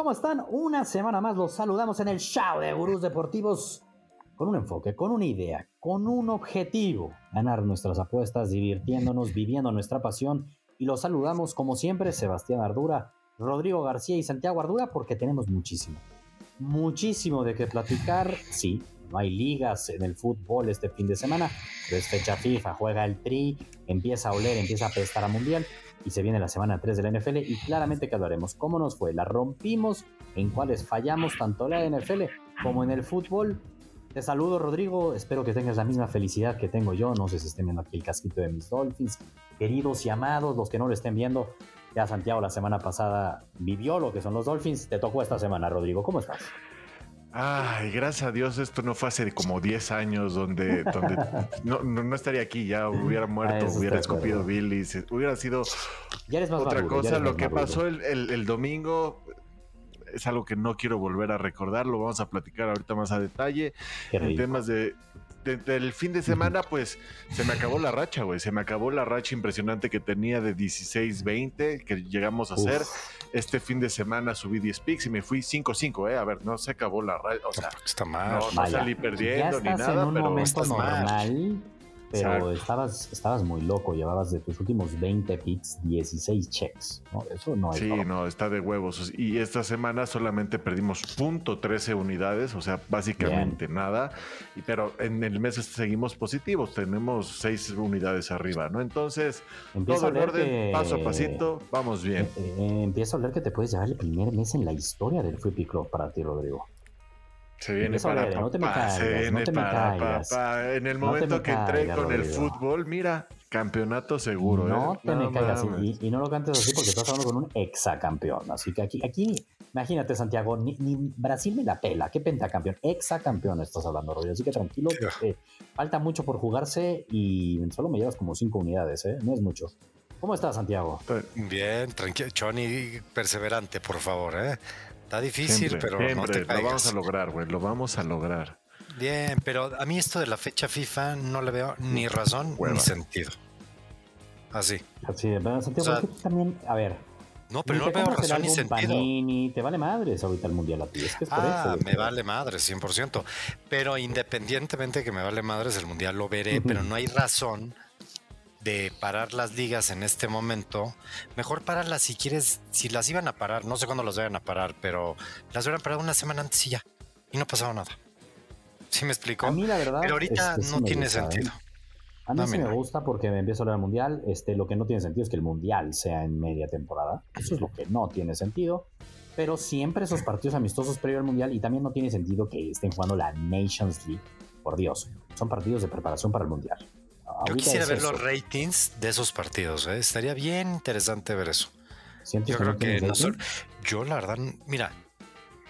¿cómo están? Una semana más los saludamos en el show de Gurús Deportivos. Con un enfoque, con una idea, con un objetivo, ganar nuestras apuestas, divirtiéndonos, viviendo nuestra pasión. Y los saludamos como siempre Sebastián Ardura, Rodrigo García y Santiago Ardura porque tenemos muchísimo, muchísimo de qué platicar, sí. No hay ligas en el fútbol este fin de semana, pero es fecha FIFA, juega el Tri, empieza a oler, empieza a prestar a Mundial y se viene la semana 3 de la NFL y claramente que hablaremos. Cómo nos fue, la rompimos, en cuáles fallamos tanto la NFL como en el fútbol. Te saludo Rodrigo, espero que tengas la misma felicidad que tengo yo, no sé si estén viendo aquí el casquito de mis Dolphins, queridos y amados, los que no lo estén viendo, ya Santiago la semana pasada vivió lo que son los Dolphins, te tocó esta semana Rodrigo, ¿cómo estás? Ay, gracias a Dios, esto no fue hace como 10 años donde, donde no, no, estaría aquí, ya hubiera muerto, ah, hubiera escupido Billy, hubiera sido otra cosa. Lo que pasó el, el, domingo es algo que no quiero volver a recordar, lo vamos a platicar ahorita más a detalle. En temas de, del fin de semana, pues se me acabó la racha, güey. Se me acabó la racha impresionante que tenía de 16-20 que llegamos a hacer. Este fin de semana subí 10 picks y me fui 5-5, ¿eh? A ver, no se acabó la racha. O sea, está mal. No, salí perdiendo ni nada, en un pero momento normal. Pero estabas, estabas muy loco, llevabas de tus últimos 20 picks 16 checks. ¿no? Eso no es. Sí, no, está de huevos. Y esta semana solamente perdimos punto 13 unidades, o sea, básicamente nada. Y, pero en el mes seguimos positivos, tenemos 6 unidades arriba, ¿no? Entonces, todo en orden, paso a pasito, vamos bien. Eh, eh, empiezo a hablar que te puedes llevar el primer mes en la historia del Free Pick Club para ti, Rodrigo. Se viene para no te me caigas, no te me caigas. En el momento que entré con el fútbol, mira, campeonato seguro. No ¿eh? te me caigas y, no lo cantes así porque estás hablando con un exacampeón. Así que aquí, aquí imagínate, Santiago, ni, Brasil me la pela. ¿Qué pentacampeón? Exacampeón estás hablando, Rodrigo. Así que tranquilo, falta mucho por jugarse y solo me llevas como cinco unidades, ¿eh? No es mucho. ¿Cómo estás, Santiago? Bien, tranquilo. Johnny, perseverante, por favor, ¿eh? Está difícil, pero no te Lo vamos a lograr, güey. Lo vamos a lograr. Bien, pero a mí esto de la fecha FIFA no le veo ni razón ni sentido. Así. Así, pero Santiago, también, a ver. No, pero no veo razón ni sentido. te vale madres ahorita el mundial a ti. Es que es por ah, me vale madres, 100%. Pero independientemente que me vale madres, el mundial lo veré, pero no hay razón de parar las ligas en este momento, mejor pararlas si quieres, si las iban a parar, no sé cuándo las vayan a parar, pero las hubieran parado una semana antes y ya, y no pasaba nada. ¿Sí me explico? A mí la verdad. Pero ahorita no tiene ¿eh? sentido. A mí sí me gusta porque me empiezo a hablar del mundial. Este, lo que no tiene sentido es que el mundial sea en media temporada. Eso es lo que no tiene sentido. Pero siempre esos partidos amistosos previo al mundial y también no tiene sentido que estén jugando la Nations League. Por Dios, son partidos de preparación para el mundial. Yo quisiera ver los ratings de esos partidos, ¿eh? estaría bien interesante ver eso. Yo creo que yo la verdad, mira,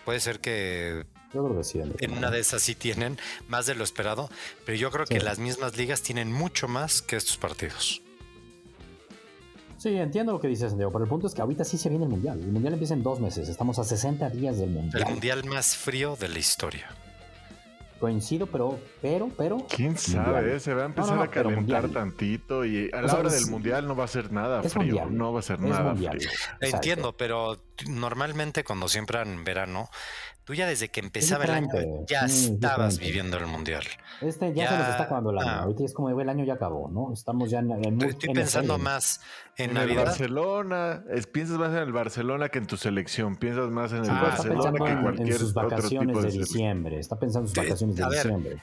puede ser que yo creo que sí, en una de esas sí tienen más de lo esperado, pero yo creo que las mismas ligas tienen mucho más que estos partidos. Sí, entiendo lo que dices, Santiago, pero el punto es que ahorita sí se viene el Mundial. El Mundial empieza en dos meses, estamos a 60 días del Mundial. El Mundial más frío de la historia coincido, pero, pero, pero. Quién sabe, se va a empezar a calentar tantito y a la hora del mundial no va a ser nada frío. No va a ser nada frío. Entiendo, pero normalmente cuando siempre en verano, tú ya desde que empezaba el año ya estabas viviendo el mundial. Este ya, se nos está acabando el año. Ah. Ahorita es como el año ya acabó, ¿no? Estamos ya en, en Estoy pensando más en, el Barcelona. piensas más en el Barcelona que en tu selección. Piensas más en el ah, Barcelona que en cualquier en sus vacaciones de, diciembre. Está pensando en sus vacaciones de diciembre.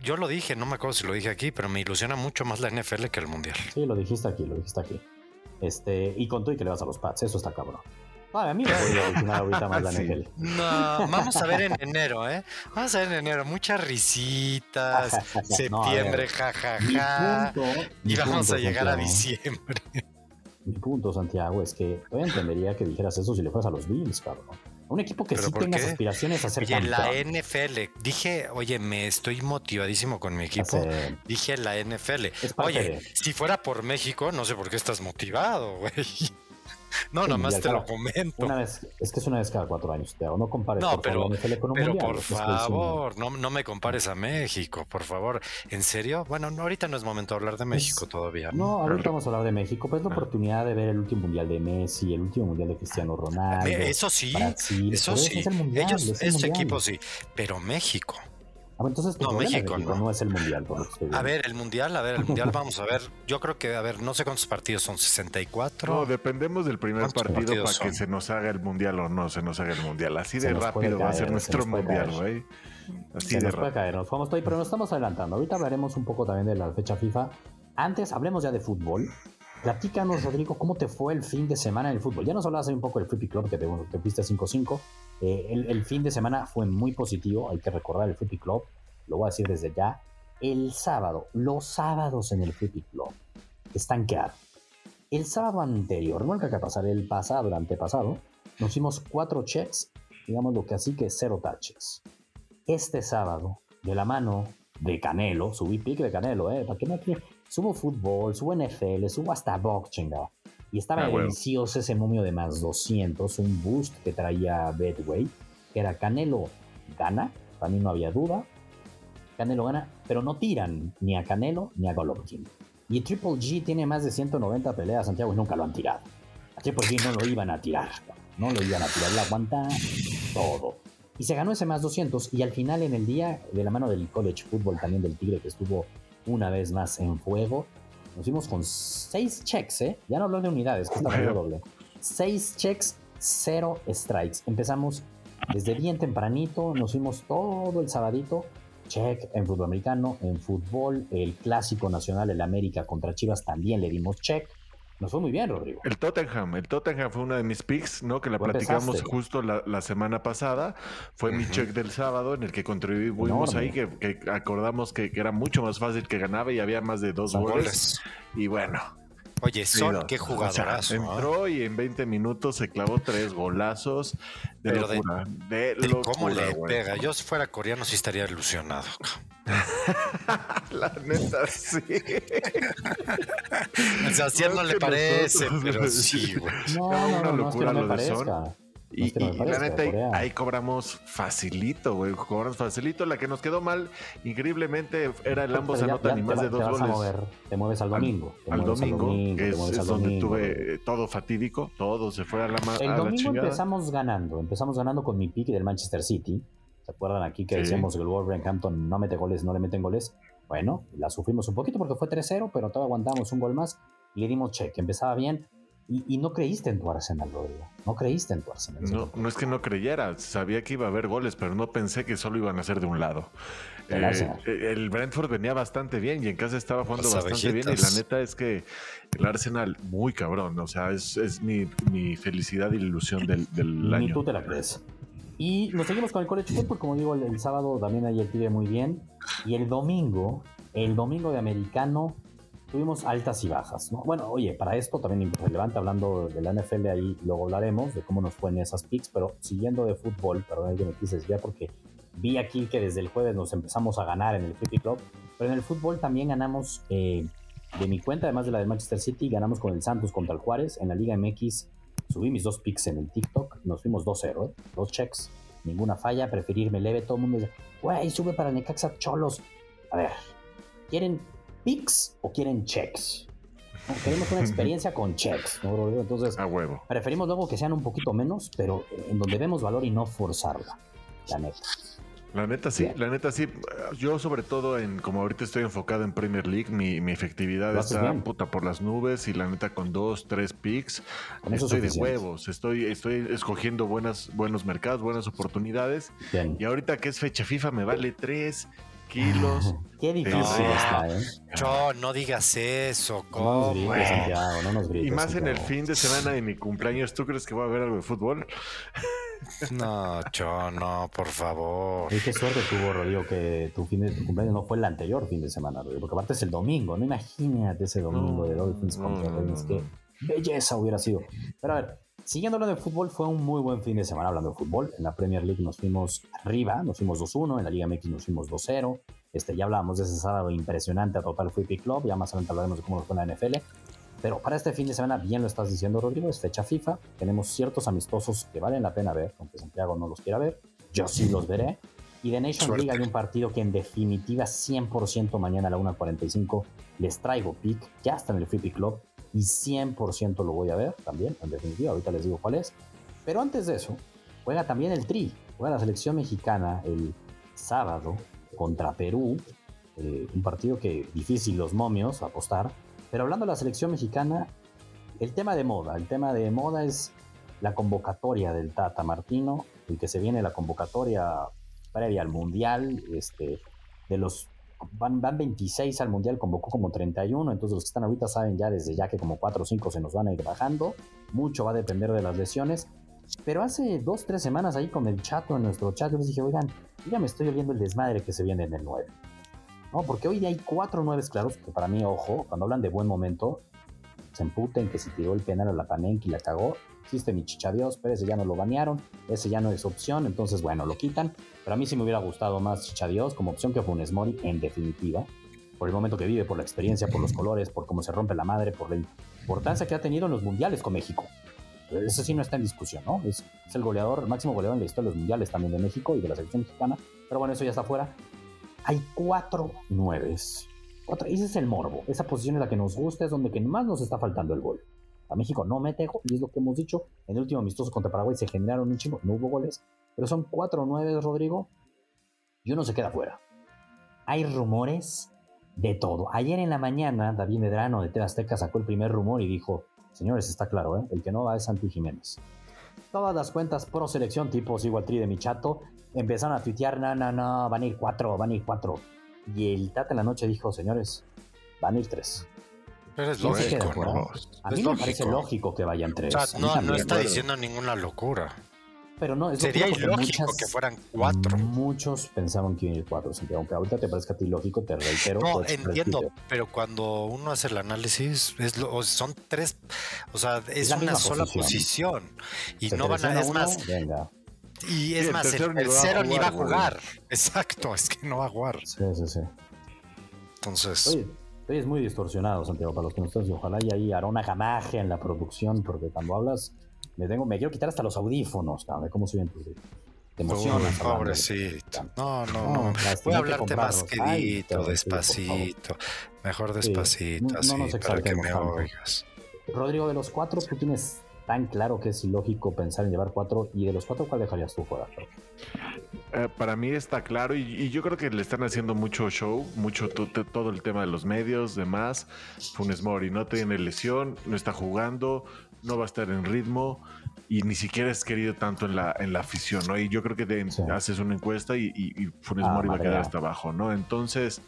Yo lo dije, no me acuerdo si lo dije aquí, pero me ilusiona mucho más la NFL que el Mundial. Sí, lo dijiste aquí, lo dijiste aquí. Este, y con tú y que le vas a los Pats, eso está cabrón. A mí me voy a ahorita más la NFL. No, vamos a ver en enero, ¿eh? Vamos a ver en enero, muchas risitas, septiembre, jajaja. y vamos a llegar a diciembre. Mi punto, Santiago, es que yo entendería que dijeras eso si le fueras a los Bills, cabrón. Un equipo que sí tenga aspiraciones a ser oye, la NFL, dije, oye, me estoy motivadísimo con mi equipo. Dije la NFL. Oye, si fuera por México, no sé por qué estás motivado, güey. No, nada más te lo comento. Una vez, es que es una vez cada cuatro años, Teo. No compares no, pero, pero por favor, no, no, me compares a México, por favor. ¿En serio? Bueno, ahorita no es momento de hablar de México todavía. No, ahorita vamos a hablar de México. Pues la ah. oportunidad de ver el último mundial de Messi, el último mundial de Cristiano Ronaldo. Eso sí, eso sí. Ellos, ese equipo sí, pero México. Ah, entonces no, México, no. es el mundial. a ver, el mundial, a ver, el mundial, vamos a ver. Yo creo que, a ver, no sé cuántos partidos son, 64. No, dependemos del primer partido para que se nos haga el mundial o no se nos haga el mundial. Así de rápido va a ser nuestro mundial, güey. Así de rápido. Caer, nos vamos, pero nos estamos adelantando. Ahorita hablaremos un poco también de la fecha FIFA. Antes, hablemos ya de fútbol. Platícanos, Rodrigo, ¿cómo te fue el fin de semana en el fútbol? Ya nos hablabas un poco del Flippy Club, que te, te fuiste 5-5. Eh, el, fin de semana fue muy positivo, hay que recordar el Flippy Club, lo voy a decir desde ya. El sábado, los sábados en el Flippy Club están. El sábado anterior, no hay que pasar, el pasado, el antepasado, nos hicimos cuatro checks, digamos lo que así que cero touches. Este sábado, de la mano de Canelo, subí pick de Canelo, ¿eh? ¿Para qué me Subo fútbol, subo NFL, subo hasta box, chingado. Y estaba ah, delicioso ese momio de más 200, un boost que traía Bedway, que era Canelo gana, para mí no había duda. Canelo gana, pero no tiran ni a Canelo ni a Golovkin. Y Triple G tiene más de 190 peleas, Santiago, y nunca lo han tirado. A Triple G no lo iban a tirar, no lo iban a tirar, le aguanta todo. Y se ganó ese más 200 y al final en el día, de la mano del college football también del Tigre que estuvo una vez más en fuego, nos fuimos con seis checks, ¿eh? Ya no hablo de unidades, que está doble. Seis checks, cero strikes. Empezamos desde bien tempranito, nos fuimos todo el sabadito. Check en fútbol americano, en fútbol, el clásico nacional, el América contra Chivas también le dimos check. Nos fue muy bien, Rodrigo. El Tottenham, el Tottenham fue una de mis picks, ¿no? Que la platicamos justo la, semana pasada. Fue mi check del sábado en el que contribuimos ahí, que, acordamos que, era mucho más fácil que ganaba y había más de dos goles. Y bueno, Oye, Son, qué jugadorazo. entró y en 20 minutos se clavó tres golazos de locura. De, ¿Cómo le pega? Yo si fuera coreano sí estaría ilusionado. La neta, sí. o sea, no, le parece, pero sí, güey. No, no, no, una locura no, lo de Son. Y, la neta, ahí, cobramos facilito, güey. Cobramos facilito. La que nos quedó mal, increíblemente, era el ambos anotan y más de dos goles. Mover, te mueves al domingo. Al, domingo, que es, donde tuve todo fatídico. Todo se fue a la El domingo empezamos ganando. Empezamos ganando con mi pique del Manchester City. ¿Se acuerdan aquí que decíamos que el Wolverhampton no mete goles, no le meten goles? Bueno, la sufrimos un poquito porque fue 3-0, pero todavía aguantamos un gol más y le dimos check. Empezaba bien y, no creíste en tu Arsenal, Rodrigo. No creíste en tu Arsenal. No, no es que no creyera. Sabía que iba a haber goles, pero no pensé que solo iban a ser de un lado. El, eh, Brentford venía bastante bien y en casa estaba jugando bastante bien. Y la neta es que el Arsenal, muy cabrón. O sea, es, mi, felicidad y ilusión del, del año. Ni tú te la crees. Y nos seguimos con el College Football. Como digo, el, sábado también ahí el pibe muy bien. Y el domingo, el domingo de americano, tuvimos altas y bajas. ¿no? Bueno, oye, para esto también relevante, hablando de la NFL, ahí luego hablaremos de cómo nos fue en esas picks, pero siguiendo de fútbol, perdón, que me quise desviar porque vi aquí que desde el jueves nos empezamos a ganar en el Flippy Club, pero en el fútbol también ganamos eh, de mi cuenta, además de la de Manchester City, ganamos con el Santos contra el Juárez en la Liga MX. Subí mis dos picks en el TikTok, nos fuimos 2-0, ¿eh? dos checks, ninguna falla, preferirme leve, todo el mundo dice, güey, sube para Necaxa Cholos. A ver, ¿quieren picks o quieren checks? Queremos una experiencia con checks, ¿no, Entonces, a huevo. preferimos luego que sean un poquito menos, pero en donde vemos valor y no forzarla, la neta. La neta sí, la neta sí. Yo sobre todo en como ahorita estoy enfocado en Premier League, mi, efectividad está puta por las nubes y la neta con dos, tres picks, estoy de huevos, estoy, estoy escogiendo buenas, buenos mercados, buenas oportunidades. Y ahorita que es fecha FIFA me vale tres kilos. Qué difícil está, ¿eh? Yo, no digas eso, ¿cómo? No nos Santiago, no nos grites, Y más en el fin de semana de mi cumpleaños, ¿tú crees que voy a ver algo de fútbol? No, Cho, no, por favor. Y qué suerte tuvo, Rodrigo, que tu fin de tu cumpleaños no fue el anterior fin de semana, Rodrigo, porque aparte es el domingo, no imagínate ese domingo de Dolphins contra Reyes, qué belleza hubiera sido. Pero a ver, Siguiendo hablando de fútbol, fue un muy buen fin de semana hablando de fútbol. En la Premier League nos fuimos arriba, nos fuimos 2-1, en la Liga MX nos fuimos 2-0. Este, ya hablábamos de ese sábado impresionante a Total Free Club, ya más adelante hablaremos de cómo fue en la NFL. Pero para este fin de semana, bien lo estás diciendo, Rodrigo, es fecha FIFA. Tenemos ciertos amistosos que valen la pena ver, aunque Santiago no los quiera ver. Yo sí los veré. Y de Nation League hay un partido que en definitiva 100% mañana a la 1.45 les traigo pick, ya está en el Free Pick Club y 100% lo voy a ver también, en definitiva, ahorita les digo cuál es. Pero antes de eso, juega también el Tri, juega la selección mexicana el sábado contra Perú, eh, un partido que difícil los momios apostar, pero hablando de la selección mexicana, el tema de moda, el tema de moda es la convocatoria del Tata Martino, el que se viene la convocatoria previa al Mundial, este, de los van, van 26 al Mundial, convocó como 31, entonces los que están ahorita saben ya desde ya que como 4 o 5 se nos van a ir bajando, mucho va a depender de las lesiones, pero hace 2, 3 semanas ahí con el chato en nuestro chat, yo les dije, oigan, ya me estoy oliendo el desmadre que se viene en el 9. ¿No? Porque hoy hay 4 9 claros que para mí, ojo, cuando hablan de buen momento, se emputen que si tiró el penal a la Panenki y la cagó, existe mi chichadios, pero ese ya no lo banearon, ese ya no es opción, entonces bueno, lo quitan. Pero a mí sí me hubiera gustado más chichadios como opción que Funes Mori en definitiva, por el momento que vive, por la experiencia, por los colores, por cómo se rompe la madre, por la importancia que ha tenido en los mundiales con México. Eso sí no está en discusión, ¿no? Es, el goleador, el máximo goleador en la historia de los mundiales también de México y de la selección mexicana. Pero bueno, eso ya está fuera. Hay cuatro nueves. Ese es el morbo. Esa posición es la que nos gusta, es donde que más nos está faltando el gol. A México no mete y es lo que hemos dicho. En el último amistoso contra Paraguay se generaron un chingo, no hubo goles, pero son 4-9, Rodrigo, y uno se queda fuera. Hay rumores de todo. Ayer en la mañana, David Medrano de TV Azteca sacó el primer rumor y dijo: Señores, está claro, ¿eh? el que no va es Santi Jiménez. Todas las cuentas pro selección, tipo igual tri de mi chato, empezaron a tuitear: No, no, no, van a ir cuatro, van a ir cuatro. Y el Tata en la noche dijo: Señores, van a ir tres. Pero es lógico, ¿no? A mí me parece lógico que vayan tres. O sea, no, no está diciendo ninguna locura. Pero no, es Sería ilógico que fueran cuatro. Muchos pensaban que iban a ir cuatro, aunque ahorita te parezca a ti lógico, te reitero. No, entiendo, pero cuando uno hace el análisis, es son tres, o sea, es, una sola posición. Y no van a, es más, Y es más, el tercero ni va a jugar. Exacto, es que no va a jugar. Sí, sí, sí. Entonces es muy distorsionado, Santiago, para los que no están. Ojalá y ahí hará una jamaje en la producción, porque cuando hablas, me tengo, me quiero quitar hasta los audífonos, de cómo se ven tus te emocionas. pobrecito. No, no, no. Voy a hablarte más quedito, despacito. Mejor despacito, así, para que me oigas. Rodrigo, de los cuatro, tú tienes tan claro que es ilógico pensar en llevar cuatro. ¿Y de los cuatro, cuál dejarías tú fuera? Eh, para mí está claro y, yo creo que le están haciendo mucho show, mucho todo el tema de los medios, demás. Funes Mori no tiene lesión, no está jugando, no va a estar en ritmo y ni siquiera es querido tanto en la, en la afición, ¿no? Y yo creo que haces una encuesta y, Funes ah, Mori va a quedar hasta abajo, ¿no? Entonces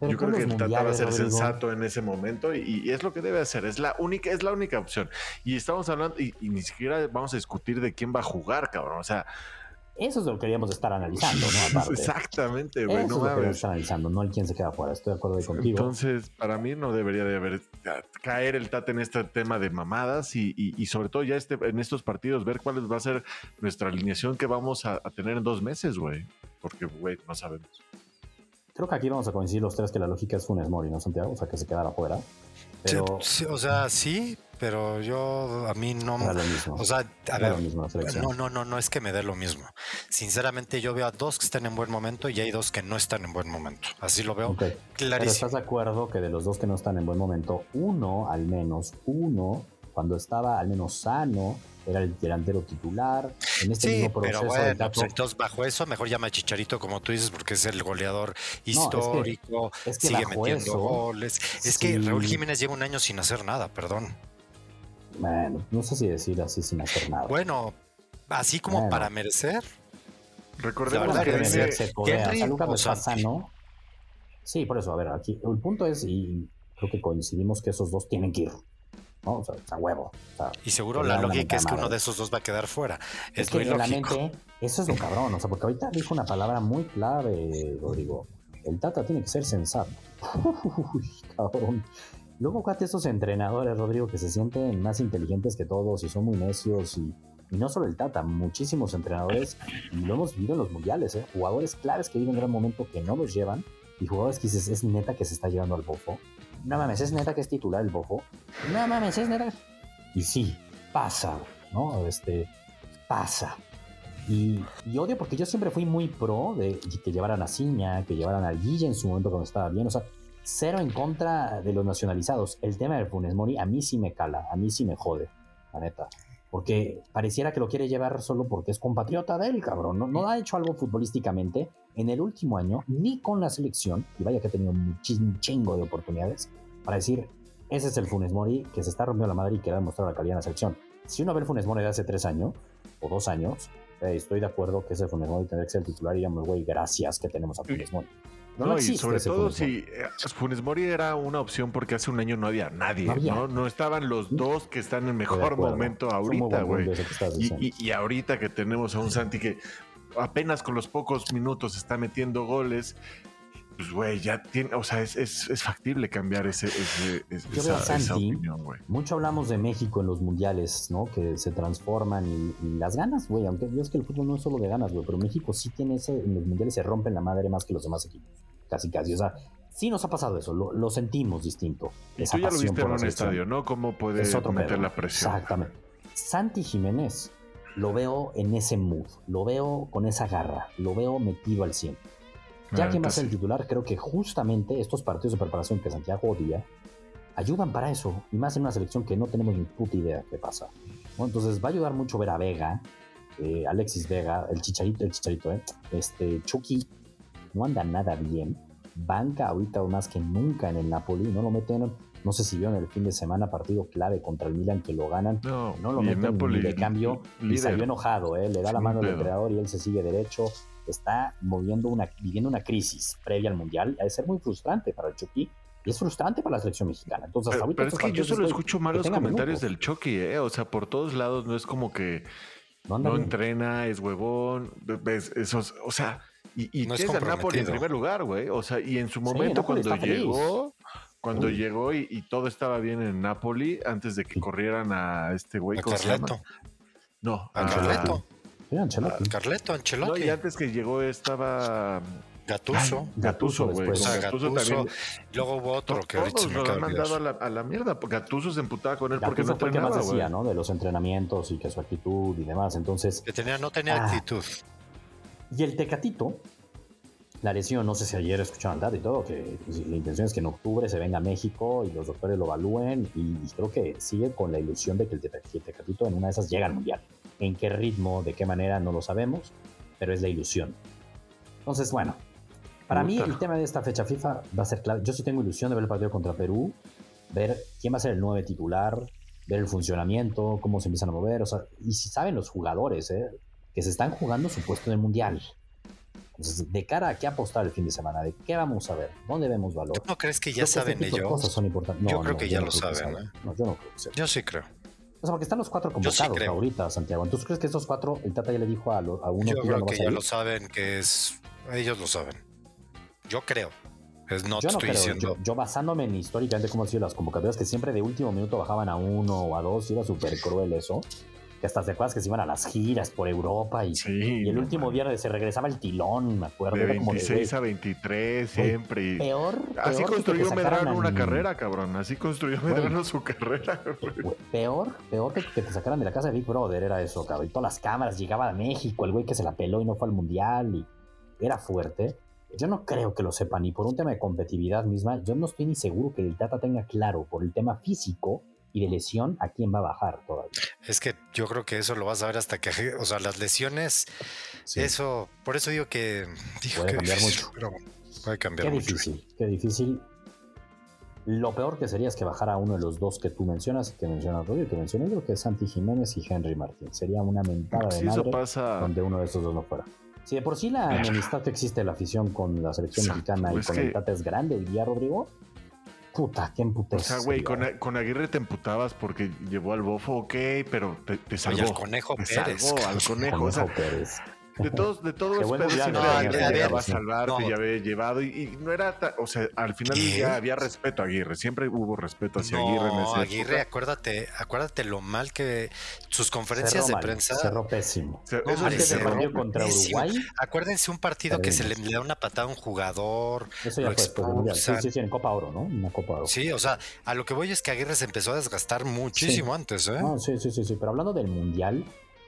yo creo que el Tata va a ser sensato en ese momento y, es lo que debe hacer. Es la única, es la única opción. Y estamos hablando, y, ni siquiera vamos a discutir de quién va a jugar, cabrón. O sea. Eso es lo que queríamos estar analizando, ¿no? Exactamente, güey. no es lo que estar analizando, no el quién se queda fuera. Estoy de acuerdo contigo. Entonces, para mí no debería de haber caer el Tata en este tema de mamadas y, sobre todo ya este, en estos partidos ver cuál va a ser nuestra alineación que vamos a, a tener en dos meses, güey. Porque, güey, no sabemos. Creo que aquí vamos a coincidir los tres que la lógica es Funes Mori, ¿no, Santiago? O sea, que se quedara afuera. Pero... o sea, sí, pero yo a mí no me. O sea, a ver, no, no, no, no es que me dé lo mismo. Sinceramente, yo veo a dos que están en buen momento y hay dos que no están en buen momento. Así lo veo clarísimo. Pero estás de acuerdo que de los dos que no están en buen momento, uno, al menos, uno, cuando estaba al menos sano, era el delantero titular. En este sí, mismo proceso pero bueno, pues entonces bajo eso mejor llama a Chicharito como tú dices porque es el goleador histórico, sigue metiendo goles. Es, que Raúl Jiménez lleva un año sin hacer nada, perdón. Bueno, no sé si decir así sin hacer nada. Bueno, así como para merecer. Recordemos que, que Sí, por eso, a ver, aquí el punto es, y creo que coincidimos que esos dos tienen que ir. ¿No? O sea, a huevo. y seguro la lógica es que uno de esos dos va a quedar fuera. Es, que la mente, eso es lo cabrón, o sea, porque ahorita dijo una palabra muy clave, Rodrigo. El Tata tiene que ser sensato. Uy, cabrón. Luego, fíjate esos entrenadores, Rodrigo, que se sienten más inteligentes que todos y son muy necios y, no solo el Tata, muchísimos entrenadores, y lo hemos visto en los mundiales, ¿eh? jugadores claves que viven un gran momento que no los llevan y jugadores que dices, es neta que se está llevando al bofo no mames, es neta que es titular el Bofo. No mames, es neta. Y sí, pasa, ¿no? Este, pasa. Y, odio porque yo siempre fui muy pro de que llevaran a Ciña, que llevaran a Guille en su momento cuando estaba bien. O sea, cero en contra de los nacionalizados. El tema del Funes Mori a mí sí me cala, a mí sí me jode, la neta. Porque pareciera que lo quiere llevar solo porque es compatriota de él, cabrón. No, no ha hecho algo futbolísticamente en el último año, ni con la selección, y vaya que ha tenido un chingo de oportunidades, para decir, ese es el Funes Mori que se está rompiendo la madre y que va a demostrar la calidad en la selección. Si uno ve el Funes Mori de hace tres años, o dos años, estoy de acuerdo que ese Funes Mori tendría que ser el titular y digamos, güey, gracias que tenemos a Funes Mori. No, y sobre todo si eh, Funes Mori era una opción porque hace un año no había nadie, ¿no? No, estaban los dos que están en mejor momento ahorita, güey. Y, y, ahorita que tenemos a un Santi que apenas con los pocos minutos está metiendo goles, pues, güey, ya tiene, o sea, es, es, factible cambiar ese, esa, opinión, güey. Mucho hablamos de México en los mundiales, ¿no? Que se transforman y, las ganas, güey, aunque es que el fútbol no es solo de ganas, güey, pero México sí tiene ese, en los mundiales se rompen la madre más que los demás equipos, casi casi, o sea, sí nos ha pasado eso, lo, sentimos distinto. Y tú ya lo viste en un estadio, ¿no? ¿Cómo puede meter la presión? Exactamente. Santi Jiménez lo veo en ese mood, lo veo con esa garra, lo veo metido al 100 ya que más el titular, creo que justamente estos partidos de preparación que Santiago odia ayudan para eso, y más en una selección que no tenemos ni puta idea qué pasa. Entonces va a ayudar mucho ver a Vega, eh, Alexis Vega, el chicharito, el chicharito, ¿eh? este Chucky no anda nada bien, banca ahorita más que nunca en el Napoli, no lo meten, no sé si vieron el fin de semana partido clave contra el Milan que lo ganan, no, lo meten ni de cambio y salió enojado, ¿eh? le da la mano al entrenador y él se sigue derecho, está moviendo una, viviendo una crisis previa al Mundial, ha de ser muy frustrante para el Chucky y es frustrante para la selección mexicana. Entonces, pero, es que yo solo escucho malos comentarios del Chucky, ¿eh? o sea, por todos lados no es como que no, entrena, es huevón, ves, esos, o sea, y, y es, el Napoli en primer lugar, güey, o sea, y en su momento cuando llegó, cuando llegó y, todo estaba bien en Napoli antes de que corrieran a este güey. ¿A No, a, Carleto. Ancelotti. Carleto, Ancelotti. No, y antes que llegó estaba Gatuso. Gatuso, güey. Gatuso, también. Luego hubo otro que ahorita lo han mandado a la, a la, mierda. Gatuso se emputaba con él porque no fue más decía, ¿no? De los entrenamientos y que su actitud y demás. Entonces. Que tenía, no tenía ah. actitud. Y el Tecatito, la lesión, no sé si ayer escucharon dato y todo, que pues, la intención es que en octubre se venga a México y los doctores lo evalúen. Y, creo que sigue con la ilusión de que el Tecatito en una de esas llega al mundial. En qué ritmo, de qué manera, no lo sabemos, pero es la ilusión. Entonces, bueno, para mí el tema de esta fecha FIFA va a ser clave. Yo sí tengo ilusión de ver el partido contra Perú, ver quién va a ser el nueve titular, ver el funcionamiento, cómo se empiezan a mover, o sea, y si saben los jugadores, ¿eh? que se están jugando su puesto en el Mundial. Entonces, de cara a qué apostar el fin de semana, de qué vamos a ver, dónde vemos valor. ¿No crees que ya saben ellos? Cosas son importantes. yo creo que ya lo saben. ¿eh? No, yo no creo que Yo sí creo. O sea, porque están los cuatro convocados ahorita, Santiago. ¿Tú crees que estos cuatro, el Tata ya le dijo a, uno Yo creo que ya lo saben, que es. Ellos lo saben. Yo creo. Es no yo estoy Diciendo... Yo, basándome en históricamente cómo han sido las convocatorias, que siempre de último minuto bajaban a uno o a dos, y era súper cruel eso que hasta se acuerdas que se iban a las giras por Europa y, y el último viernes se regresaba el tilón, me acuerdo. De 26 a 23 siempre. Peor, Así construyó Medrano una carrera, cabrón. Así construyó Medrano su carrera. Peor, peor que, te sacaran de la casa de Big Brother era eso, cabrón. Y todas las cámaras, llegaba a México, el güey que se la peló y no fue al Mundial y era fuerte. Yo no creo que lo sepan, y por un tema de competitividad misma, yo no estoy ni seguro que el Tata tenga claro por el tema físico y de lesión a quién va a bajar todavía. Es que yo creo que eso lo vas a ver hasta que, o sea, las lesiones, eso, por eso digo que puede cambiar mucho. puede cambiar qué difícil, qué difícil. Lo peor que sería es que bajara uno de los dos que tú mencionas, que mencionas Rodrigo, que mencioné, creo que es Santi Jiménez y Henry Martín. Sería una mentada de madre donde uno de esos dos no fuera. Si de por sí la enemistad que existe en la afición con la selección mexicana y con el Tata es grande hoy día, Rodrigo, Puta, qué emputez. O sea, güey, con, Aguirre te emputabas porque llevó al bofo, ok, pero te, te salvó. al conejo Pérez. al conejo. Pérez. De todos, de todos los pedos siempre alguien a salvar, no. ya había llevado y, no era, o sea, al final ya había respeto a Aguirre, siempre hubo respeto hacia Aguirre en ese Aguirre, acuérdate, acuérdate lo mal que sus conferencias de prensa cerró pésimo. eso es que se contra Uruguay. Acuérdense un partido que se le, da una patada a un jugador. Eso ya fue Sí, sí, sí, en Copa Oro, ¿no? Una Copa Oro. Sí, o sea, a lo que voy es que Aguirre se empezó a desgastar muchísimo antes, ¿eh? sí, sí, sí, sí, pero hablando del Mundial,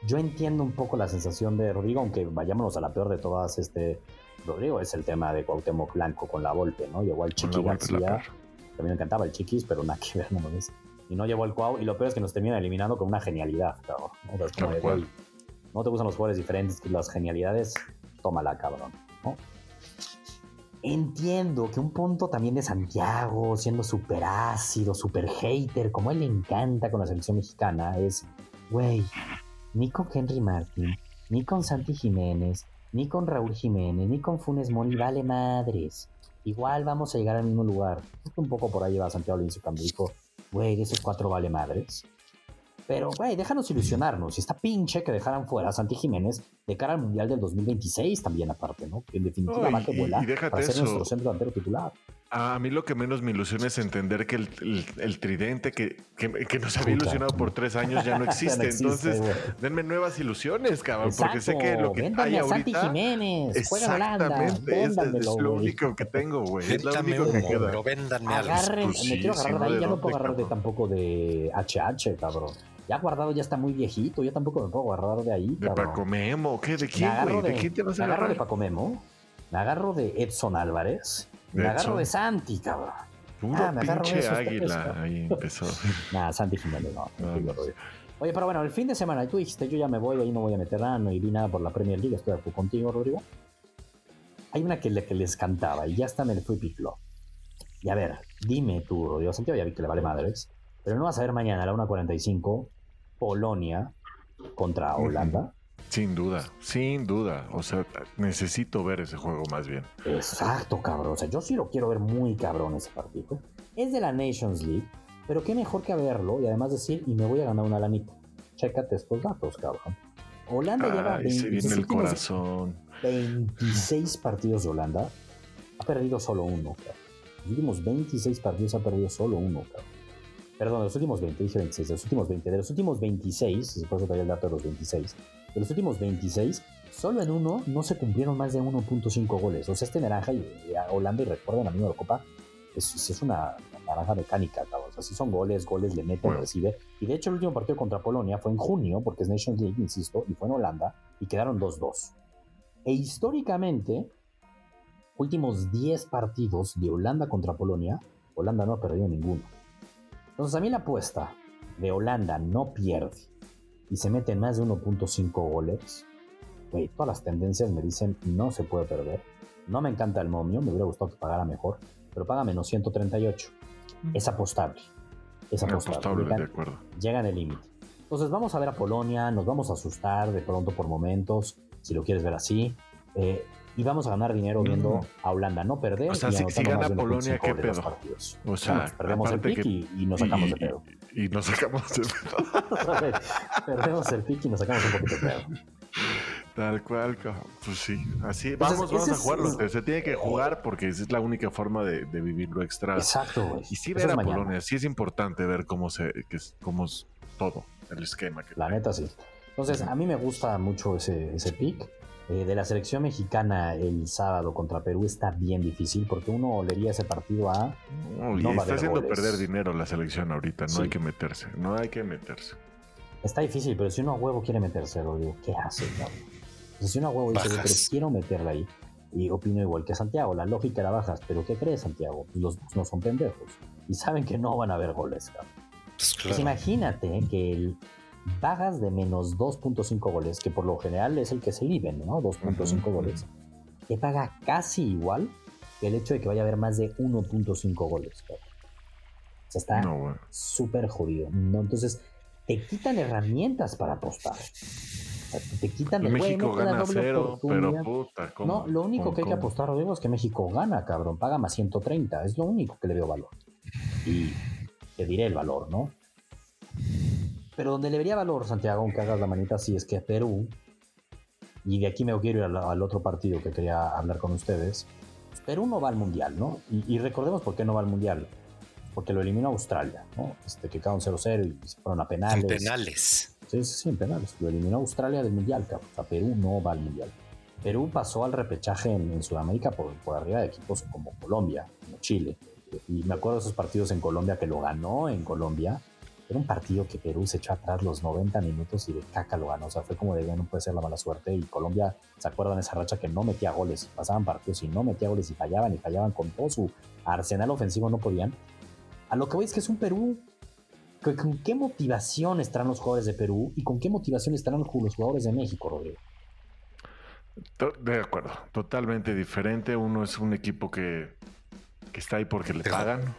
yo entiendo un poco la sensación de Rodrigo, aunque vayámonos a la peor de todas, este Rodrigo es el tema de Cuauhtémoc Blanco con la Volpe, ¿no? Llegó al Chiqui García, también me encantaba el Chiquis, pero nada que ver, no me ves. Y no llevó el Cuau, y lo peor es que nos termina eliminando con una genialidad, cabrón. ¿no? no te gustan los jugadores diferentes, las genialidades, tómala, cabrón, ¿no? Entiendo que un punto también de Santiago, siendo súper ácido, súper hater, como él le encanta con la selección mexicana, es, güey, ni con Henry Martin, ni con Santi Jiménez, ni con Raúl Jiménez, ni con Funes Mori, vale madres. Igual vamos a llegar al mismo lugar. Un poco por ahí va Santiago Lince cuando dijo, güey, esos cuatro vale madres. Pero, güey, déjanos ilusionarnos. Y está pinche que dejaran fuera a Santi Jiménez de cara al Mundial del 2026 también aparte, ¿no? Que en definitiva va que vuela para ser nuestro centro delantero titular. A mí lo que menos me ilusiona es entender que el, tridente que, que, nos había ilusionado por tres años ya no existe. Entonces, denme nuevas ilusiones, cabrón, porque sé que lo que hay ahorita... Santi Jiménez, exactamente, es, es, lo único que tengo, güey. Es lo único que queda. Pero véndanme Agarren, pues me quiero agarrar de ahí, ya no puedo agarrar de tampoco de HH, cabrón. Ya guardado ya está muy viejito, yo tampoco me puedo agarrar de ahí. ¿De Paco Memo? ¿Qué? ¿De quién, güey? ¿De, quién te vas a agarrar? Me agarro de Paco Memo, me agarro de Edson Álvarez, me agarro de Santi, cabrón. Puro ah, pinche águila, ahí empezó. Nah, Santi Jiménez, no. Oye, pero bueno, el fin de semana, tú dijiste, yo ya me voy, ahí no voy a meter nada, no vi nada por la Premier League, estoy aquí contigo, Rodrigo. Hay una que, le, que les cantaba y ya está en el Free Pick Y a ver, dime tú, Rodrigo, Santiago ya vi que le vale madres, pero no vas a ver mañana a la 1.45 Polonia contra Holanda. Sin duda, sin duda. O sea, necesito ver ese juego más bien. Exacto, cabrón. O sea, yo sí lo quiero ver muy cabrón ese partido. Es de la Nations League, pero qué mejor que verlo y además decir, y me voy a ganar una lanita. Chécate estos datos, cabrón. Holanda lleva 26 partidos de Holanda. Ha perdido solo uno, cabrón. Los últimos 26 partidos ha perdido solo uno, cabrón. Perdón, los últimos 20, dije 26, de los últimos 20, de los últimos 26, por eso traía el dato de los 26, de los últimos 26, solo en uno no se cumplieron más de 1.5 goles. O sea, este naranja y, Holanda, y recuerden a mí Copa, es, es una naranja mecánica, cabrón. O sea, si son goles, goles le meten, recibe. Y de hecho, el último partido contra Polonia fue en junio, porque es Nations League, insisto, y fue en Holanda, y quedaron 2-2. E históricamente, últimos 10 partidos de Holanda contra Polonia, Holanda no ha perdido ninguno. Entonces a mí la apuesta de Holanda no pierde y se mete más de 1.5 goles, todas las tendencias me dicen no se puede perder. No me encanta el momio, me hubiera gustado que pagara mejor, pero paga menos 138. Es apostable. Es apostable. Llega, de acuerdo. Llega en el límite. Entonces vamos a ver a Polonia, nos vamos a asustar de pronto por momentos, si lo quieres ver así. Eh, y vamos a ganar dinero viendo a Holanda no perder. O sea, si, gana Polonia, ¿qué pedo? O sea, perdemos el pick y, nos sacamos de pedo. Y, nos sacamos de pedo. perdemos el pick y nos sacamos un poquito de pedo. Tal cual, pues sí, así vamos, vamos a jugarlo. Se tiene que jugar porque esa es la única forma de, de vivirlo extra. Exacto, güey. Y sí ver a Polonia, sí es importante ver cómo se, que, cómo es todo el esquema. Que la neta sí. Entonces, a mí me gusta mucho ese, ese pick. Eh, de la selección mexicana el sábado contra Perú está bien difícil porque uno olería ese partido a. No, está haciendo perder dinero la selección ahorita, no hay que meterse, no hay que meterse. Está difícil, pero si uno a huevo quiere meterse, lo digo, ¿qué hace, si uno a huevo dice, pero quiero meterla ahí, y opino igual que Santiago, la lógica la bajas, pero ¿qué crees, Santiago? Los no son pendejos y saben que no van a haber goles, cabrón. Pues, pues imagínate que el, pagas de menos 2.5 goles, que por lo general es el que se liben, ¿no? 2.5 goles, te paga casi igual que el hecho de que vaya a haber más de 1.5 goles. O sea, está súper jodido. ¿no? Entonces, te quitan herramientas para apostar. te quitan el México gana cero, pero puta, No, lo único que hay que apostar, Rodrigo, es que México gana, cabrón. Paga más 130. Es lo único que le veo valor. Y te diré el valor, ¿no? Pero donde le vería valor, Santiago, aunque hagas la manita así, es que Perú y de aquí me quiero ir al, otro partido que quería hablar con ustedes. Perú no va al Mundial, ¿no? Y, recordemos por qué no va al Mundial. Porque lo eliminó Australia, ¿no? Este, que quedaron 0-0 y se fueron a penales. En penales. Sí, sí, sí, en penales. Lo eliminó Australia del Mundial, cabrón. O sea, Perú no va al Mundial. Perú pasó al repechaje en, Sudamérica por, por, arriba de equipos como Colombia, como Chile. Y me acuerdo de esos partidos en Colombia que lo ganó en Colombia era un partido que Perú se echó atrás los 90 minutos y de caca lo ganó. O sea, fue como de, no puede ser la mala suerte. Y Colombia, ¿se acuerdan esa racha que no metía goles? Pasaban partidos y no metía goles y fallaban y fallaban con todo su arsenal ofensivo, no podían. A lo que voy es que es un Perú. ¿Con qué motivación estarán los jugadores de Perú y con qué motivación estarán los jugadores de México, Rodrigo? De acuerdo, totalmente diferente. Uno es un equipo que que está ahí porque le pagan.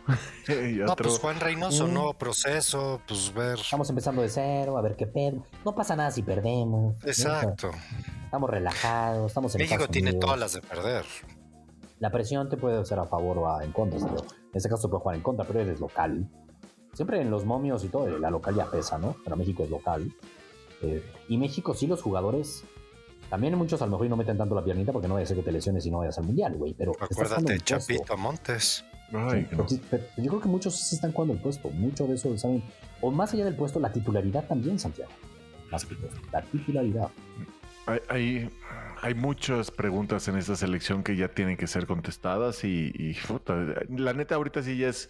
no, pues Juan Reynoso, mm. nuevo proceso, pues ver. Estamos empezando de cero, a ver qué pedo. No pasa nada si perdemos. Exacto. Estamos relajados, estamos en México tiene todas las de perder. La presión te puede ser a favor o en contra. En este caso puede jugar en contra, pero eres local. Siempre en los momios y todo, la local ya pesa, ¿no? Pero México es local. Eh, y México sí los jugadores también muchos a lo mejor no meten tanto la piernita porque no vaya a ser que te lesiones y no vayas al mundial, güey. Pero acuérdate, Chapito Montes. yo creo que muchos sí están jugando el puesto. Mucho de eso saben. O más allá del puesto, la titularidad también, Santiago. Más que la titularidad. Hay, hay, muchas preguntas en esta selección que ya tienen que ser contestadas y, y la neta ahorita sí ya es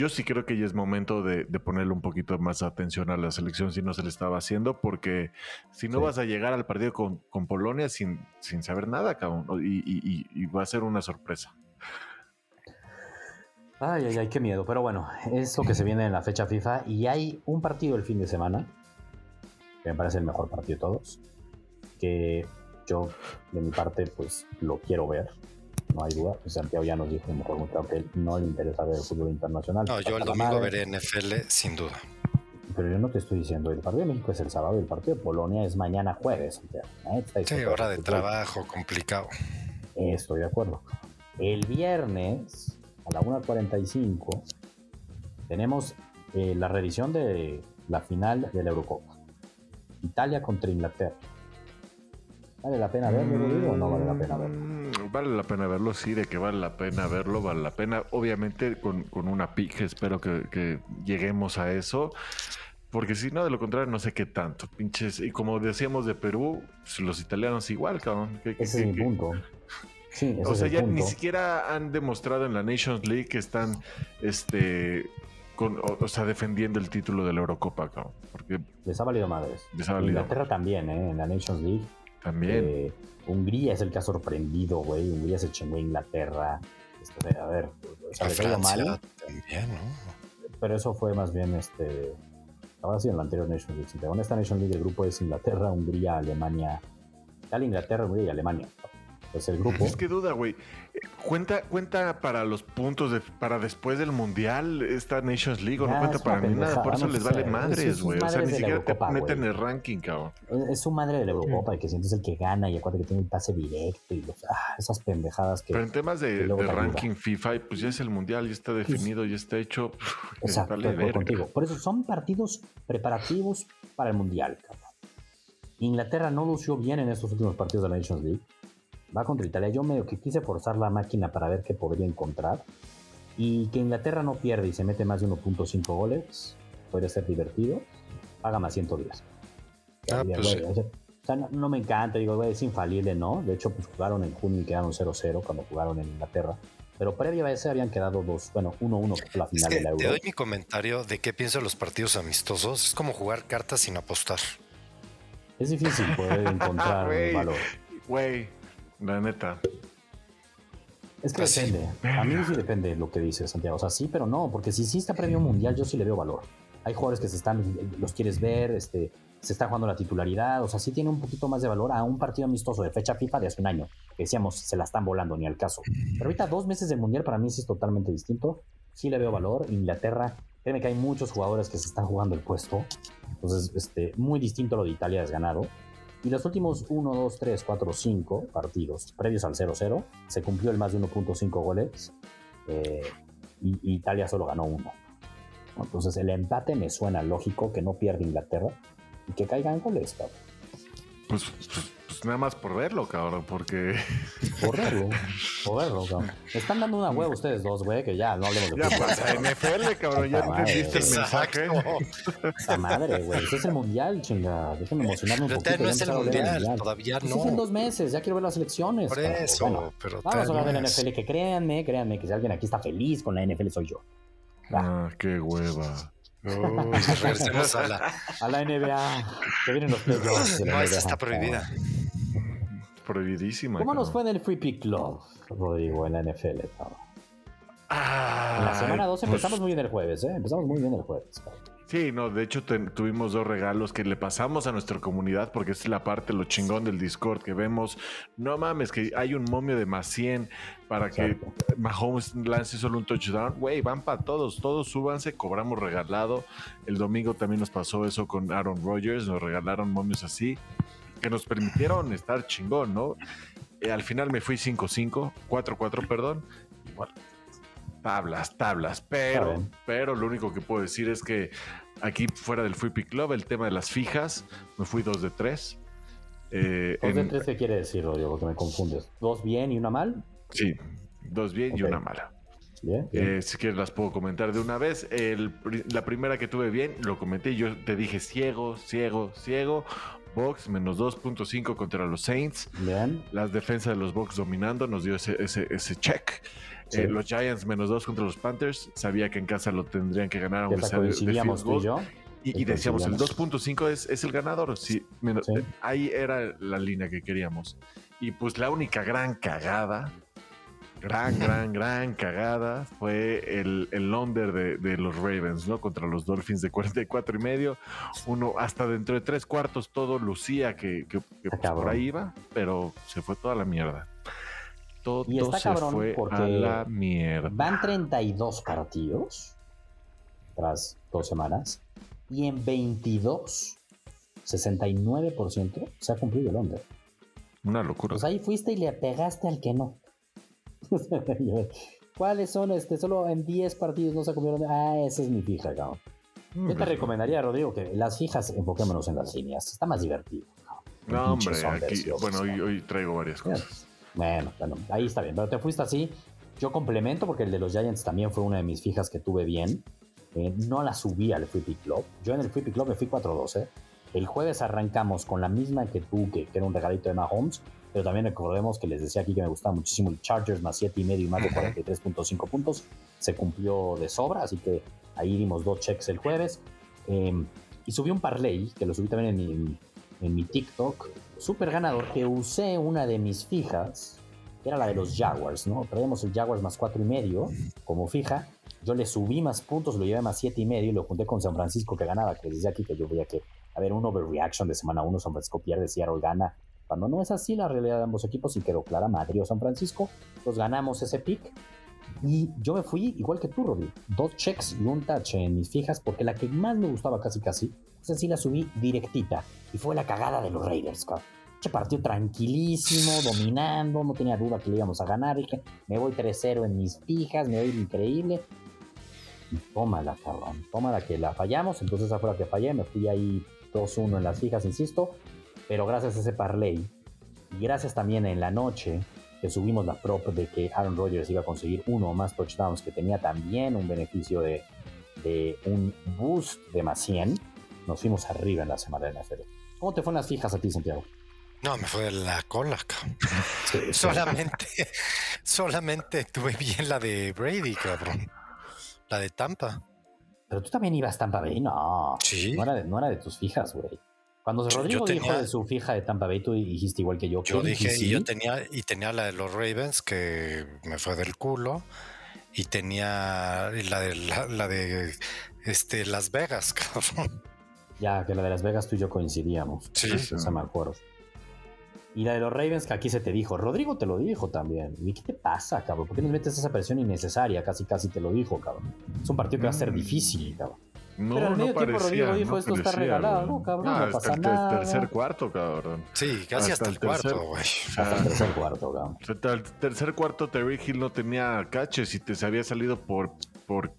yo sí creo que ya es momento de, ponerle un poquito más atención a la selección si no se le estaba haciendo, porque si no vas a llegar al partido con, Polonia sin, sin saber nada, cabrón, y, va a ser una sorpresa. Ay, ay, ay, qué miedo. Pero bueno, es lo que se viene en la fecha FIFA y hay un partido el fin de semana, que me parece el mejor partido de todos, que yo de mi parte pues lo quiero ver no hay duda. Santiago ya nos dijo mejor muy claro que no le interesa ver el fútbol internacional. No, yo el domingo veré NFL sin duda. Pero yo no te estoy diciendo, el partido de México es el sábado y el partido de Polonia es mañana jueves. ¿eh? Sí, hora de trabajo, complicado. Estoy de acuerdo. El viernes a la 1.45 tenemos eh, la revisión de la final de la Eurocopa. Italia contra Inglaterra. ¿Vale la pena verlo, o no vale la pena verlo? Mm, vale la pena verlo, sí, de que vale la pena verlo, vale la pena. Obviamente con, una pique, espero que, lleguemos a eso. Porque si no, de lo contrario, no sé qué tanto. Pinches. Y como decíamos de Perú, pues, los italianos igual, cabrón. Ese es mi punto. Sí, o sea, ya ni siquiera han demostrado en la Nations League que están este o, sea, defendiendo el título de la Eurocopa, cabrón. Porque les ha valido madres. Les ha valido. Inglaterra también, ¿eh? En la Nations League también. Eh, Hungría es el que ha sorprendido, güey. Hungría se chingó a Inglaterra. Este, a ver, o sea, mal. También, ¿no? Pero eso fue más bien este. Ahora sí en la anterior Nation League. En esta Nation League el grupo es Inglaterra, Hungría, Alemania. Tal Inglaterra, Hungría y Alemania. Es el grupo. Es que duda, güey. Cuenta, cuenta para los puntos de, para después del mundial esta Nations League, o no cuenta para mí nada, por eso les vale madres, güey. O sea, ni siquiera te meten en el ranking, cabrón. Es, su madre de la Eurocopa, y que sientes el que gana y acuérdate que tiene el pase directo y ah, esas pendejadas que. Pero en temas de, ranking FIFA, pues ya es el mundial, ya está definido, ya está hecho. Exacto, contigo. Por eso son partidos preparativos para el mundial, cabrón. Inglaterra no lució bien en estos últimos partidos de la Nations League va contra Italia. Yo medio que quise forzar la máquina para ver qué podría encontrar. Y que Inglaterra no pierde y se mete más de 1.5 goles, puede ser divertido. Paga más 110. Ah, pues o sea, no, me encanta, digo, es infalible, ¿no? De hecho, pues jugaron en junio y quedaron 0-0 cuando jugaron en Inglaterra. Pero previo a ese habían quedado dos, bueno, 1-1 que la final de la Euro. Te doy mi comentario de qué pienso de los partidos amistosos. Es como jugar cartas sin apostar. Es difícil poder encontrar valor. Güey, la neta. Es que depende. A mí sí depende lo que dice Santiago. O sea, sí, pero no, porque si sí está premio mundial, yo sí le veo valor. Hay jugadores que se están, los quieres ver, este, se está jugando la titularidad, o sea, sí tiene un poquito más de valor a un partido amistoso de fecha FIFA de hace un año, que decíamos, se la están volando, ni al caso. Pero ahorita dos meses de mundial para mí sí es totalmente distinto, sí le veo valor. Inglaterra, créeme que hay muchos jugadores que se están jugando el puesto, entonces, este, muy distinto lo de Italia es ganado. Y los últimos 1, 2, 3, 4, 5 partidos previos al 0-0 se cumplió el más de 1.5 goles eh, y, Italia solo ganó uno. Entonces el empate me suena lógico que no pierda Inglaterra y que caigan goles. Pues, pues pues nada más por verlo, cabrón, porque. Por verlo, por verlo, cabrón. Están dando una hueá ustedes dos, güey, que ya no hablemos de Ya pasa NFL, cabrón, ya entendiste el mensaje. Esa madre, güey. Ese es el mundial, chinga. Déjenme emocionarme un poquito. No es el mundial, todavía no. Es en dos meses, ya quiero ver las elecciones. Por eso, bueno, pero. Vamos a hablar de la NFL, que créanme, créanme, que si alguien aquí está feliz con la NFL soy yo. Ah, qué hueva. Oh, regresemos a la... a la NBA. Que vienen los playoffs. No, esa está prohibida prohibidísima. ¿Cómo nos fue en el Free Pick Club, Rodrigo, en la NFL? Ah, en la semana 2 pues empezamos muy bien el jueves, ¿eh? Empezamos muy bien el jueves. Sí, no, de hecho tuvimos dos regalos que le pasamos a nuestra comunidad porque es la parte, lo chingón del Discord que vemos. No mames, que hay un momio de más 100 para que Mahomes lance solo un touchdown. Güey, van para todos, todos súbanse, cobramos regalado. El domingo también nos pasó eso con Aaron Rodgers, nos regalaron momios así que nos permitieron estar chingón, ¿no? Eh, al final me fui 5-5, 4-4, perdón. Igual, tablas, tablas, pero, pero lo único que puedo decir es que aquí fuera del Free Pick Club, el tema de las fijas, me fui 2 de 3. Eh, ¿2 de 3 qué quiere decir, Rodrigo? Porque me confundes. ¿Dos bien y una mal? Sí, dos bien y una mala. Bien, eh, si quieres las puedo comentar de una vez. la primera que tuve bien, lo comenté, yo te dije ciego, ciego, ciego. Box menos 2.5 contra los Saints. Bien. Las defensas de los Box dominando nos dio ese, ese, check. Eh, los Giants menos 2 contra los Panthers. Sabía que en casa lo tendrían que ganar aunque sea de, y yo. Y, decíamos, el 2.5 es, es, el ganador. Sí, eh, Ahí era la línea que queríamos. Y pues la única gran cagada gran, gran, gran cagada fue el, el under de, los Ravens, ¿no? Contra los Dolphins de 44 y medio. Uno, hasta dentro de tres cuartos, todo lucía que, que, pues, por ahí iba, pero se fue toda la mierda. Todo se fue a la mierda. Van 32 partidos tras dos semanas y en 22, 69% se ha cumplido el under. Una locura. Pues ahí fuiste y le pegaste al que no. ¿Cuáles son? Este, solo en 10 partidos no se comieron. Ah, esa es mi fija, cabrón. Mm, Yo te recomendaría, Rodrigo, que las fijas enfoquémonos en las líneas. Está más divertido. No, hombre, aquí, bueno, hoy, traigo varias cosas. Bueno, bueno, ahí está bien. Pero te fuiste así. Yo complemento porque el de los Giants también fue una de mis fijas que tuve bien. Eh, no la subí al Free Pick Club. Yo en el Free Pick Club me fui 4-12. El jueves arrancamos con la misma que tú, que, que era un regalito de Mahomes pero también recordemos que les decía aquí que me gustaba muchísimo el Chargers más 7 y medio y más de 43.5 puntos. Se cumplió de sobra, así que ahí dimos dos checks el jueves. Em, y subí un parlay, que lo subí también en mi, en mi TikTok, súper ganador, que usé una de mis fijas, que era la de los Jaguars, ¿no? Traíamos el Jaguars más 4 y medio como fija. Yo le subí más puntos, lo llevé más 7 y medio y lo junté con San Francisco que ganaba, que decía aquí que yo veía que, a ver, un overreaction de semana 1, San Francisco pierde, Seattle gana, cuando no es así la realidad de ambos equipos y quedó clara Madrid o San Francisco, pues ganamos ese pick. Y yo me fui igual que tú, Robbie. Dos checks y un touch en mis fijas, porque la que más me gustaba casi casi, esa sí la subí directita. Y fue la cagada de los Raiders, cabrón. Se partió tranquilísimo, dominando, no tenía duda que le íbamos a ganar. Me voy 3-0 en mis fijas, me voy increíble. Y tómala, cabrón. Tómala que la fallamos. Entonces esa fue la que fallé. Me fui ahí 2-1 en las fijas, insisto. Pero gracias a ese parlay y gracias también en la noche que subimos la prop de que Aaron Rodgers iba a conseguir uno o más touchdowns, que tenía también un beneficio de, un boost de más 100, nos fuimos arriba en la semana de la NFL. ¿Cómo te fueron las fijas a ti, Santiago? No, me fue de la cola, cabrón. solamente, solamente tuve bien la de Brady, cabrón. La de Tampa. Pero tú también ibas Tampa Bay, no. Sí. No era de, no era de tus fijas, güey. Cuando Rodrigo dijo de su fija de Tampa Bay, tú dijiste igual que yo. Yo dije, y yo tenía, y tenía la de los Ravens, que me fue del culo, y tenía la de, la, de este, Las Vegas, cabrón. Ya, que la de Las Vegas tú y yo coincidíamos. Sí. Esa me acuerdo. Y la de los Ravens, que aquí se te dijo. Rodrigo te lo dijo también. ¿Y qué te pasa, cabrón? ¿Por qué nos metes esa presión innecesaria? Casi, casi te lo dijo, cabrón. Es un partido que va a ser mm. difícil, cabrón. No, Pero al medio no tiempo parecía, Rodrigo dijo, esto está regalado, no, cabrón, no, pasa el nada. tercer cuarto, cabrón. Sí, casi hasta, el, cuarto, güey. Hasta el tercer cuarto, cabrón. Hasta el tercer cuarto, Terry Hill no tenía caches y te se había salido por por,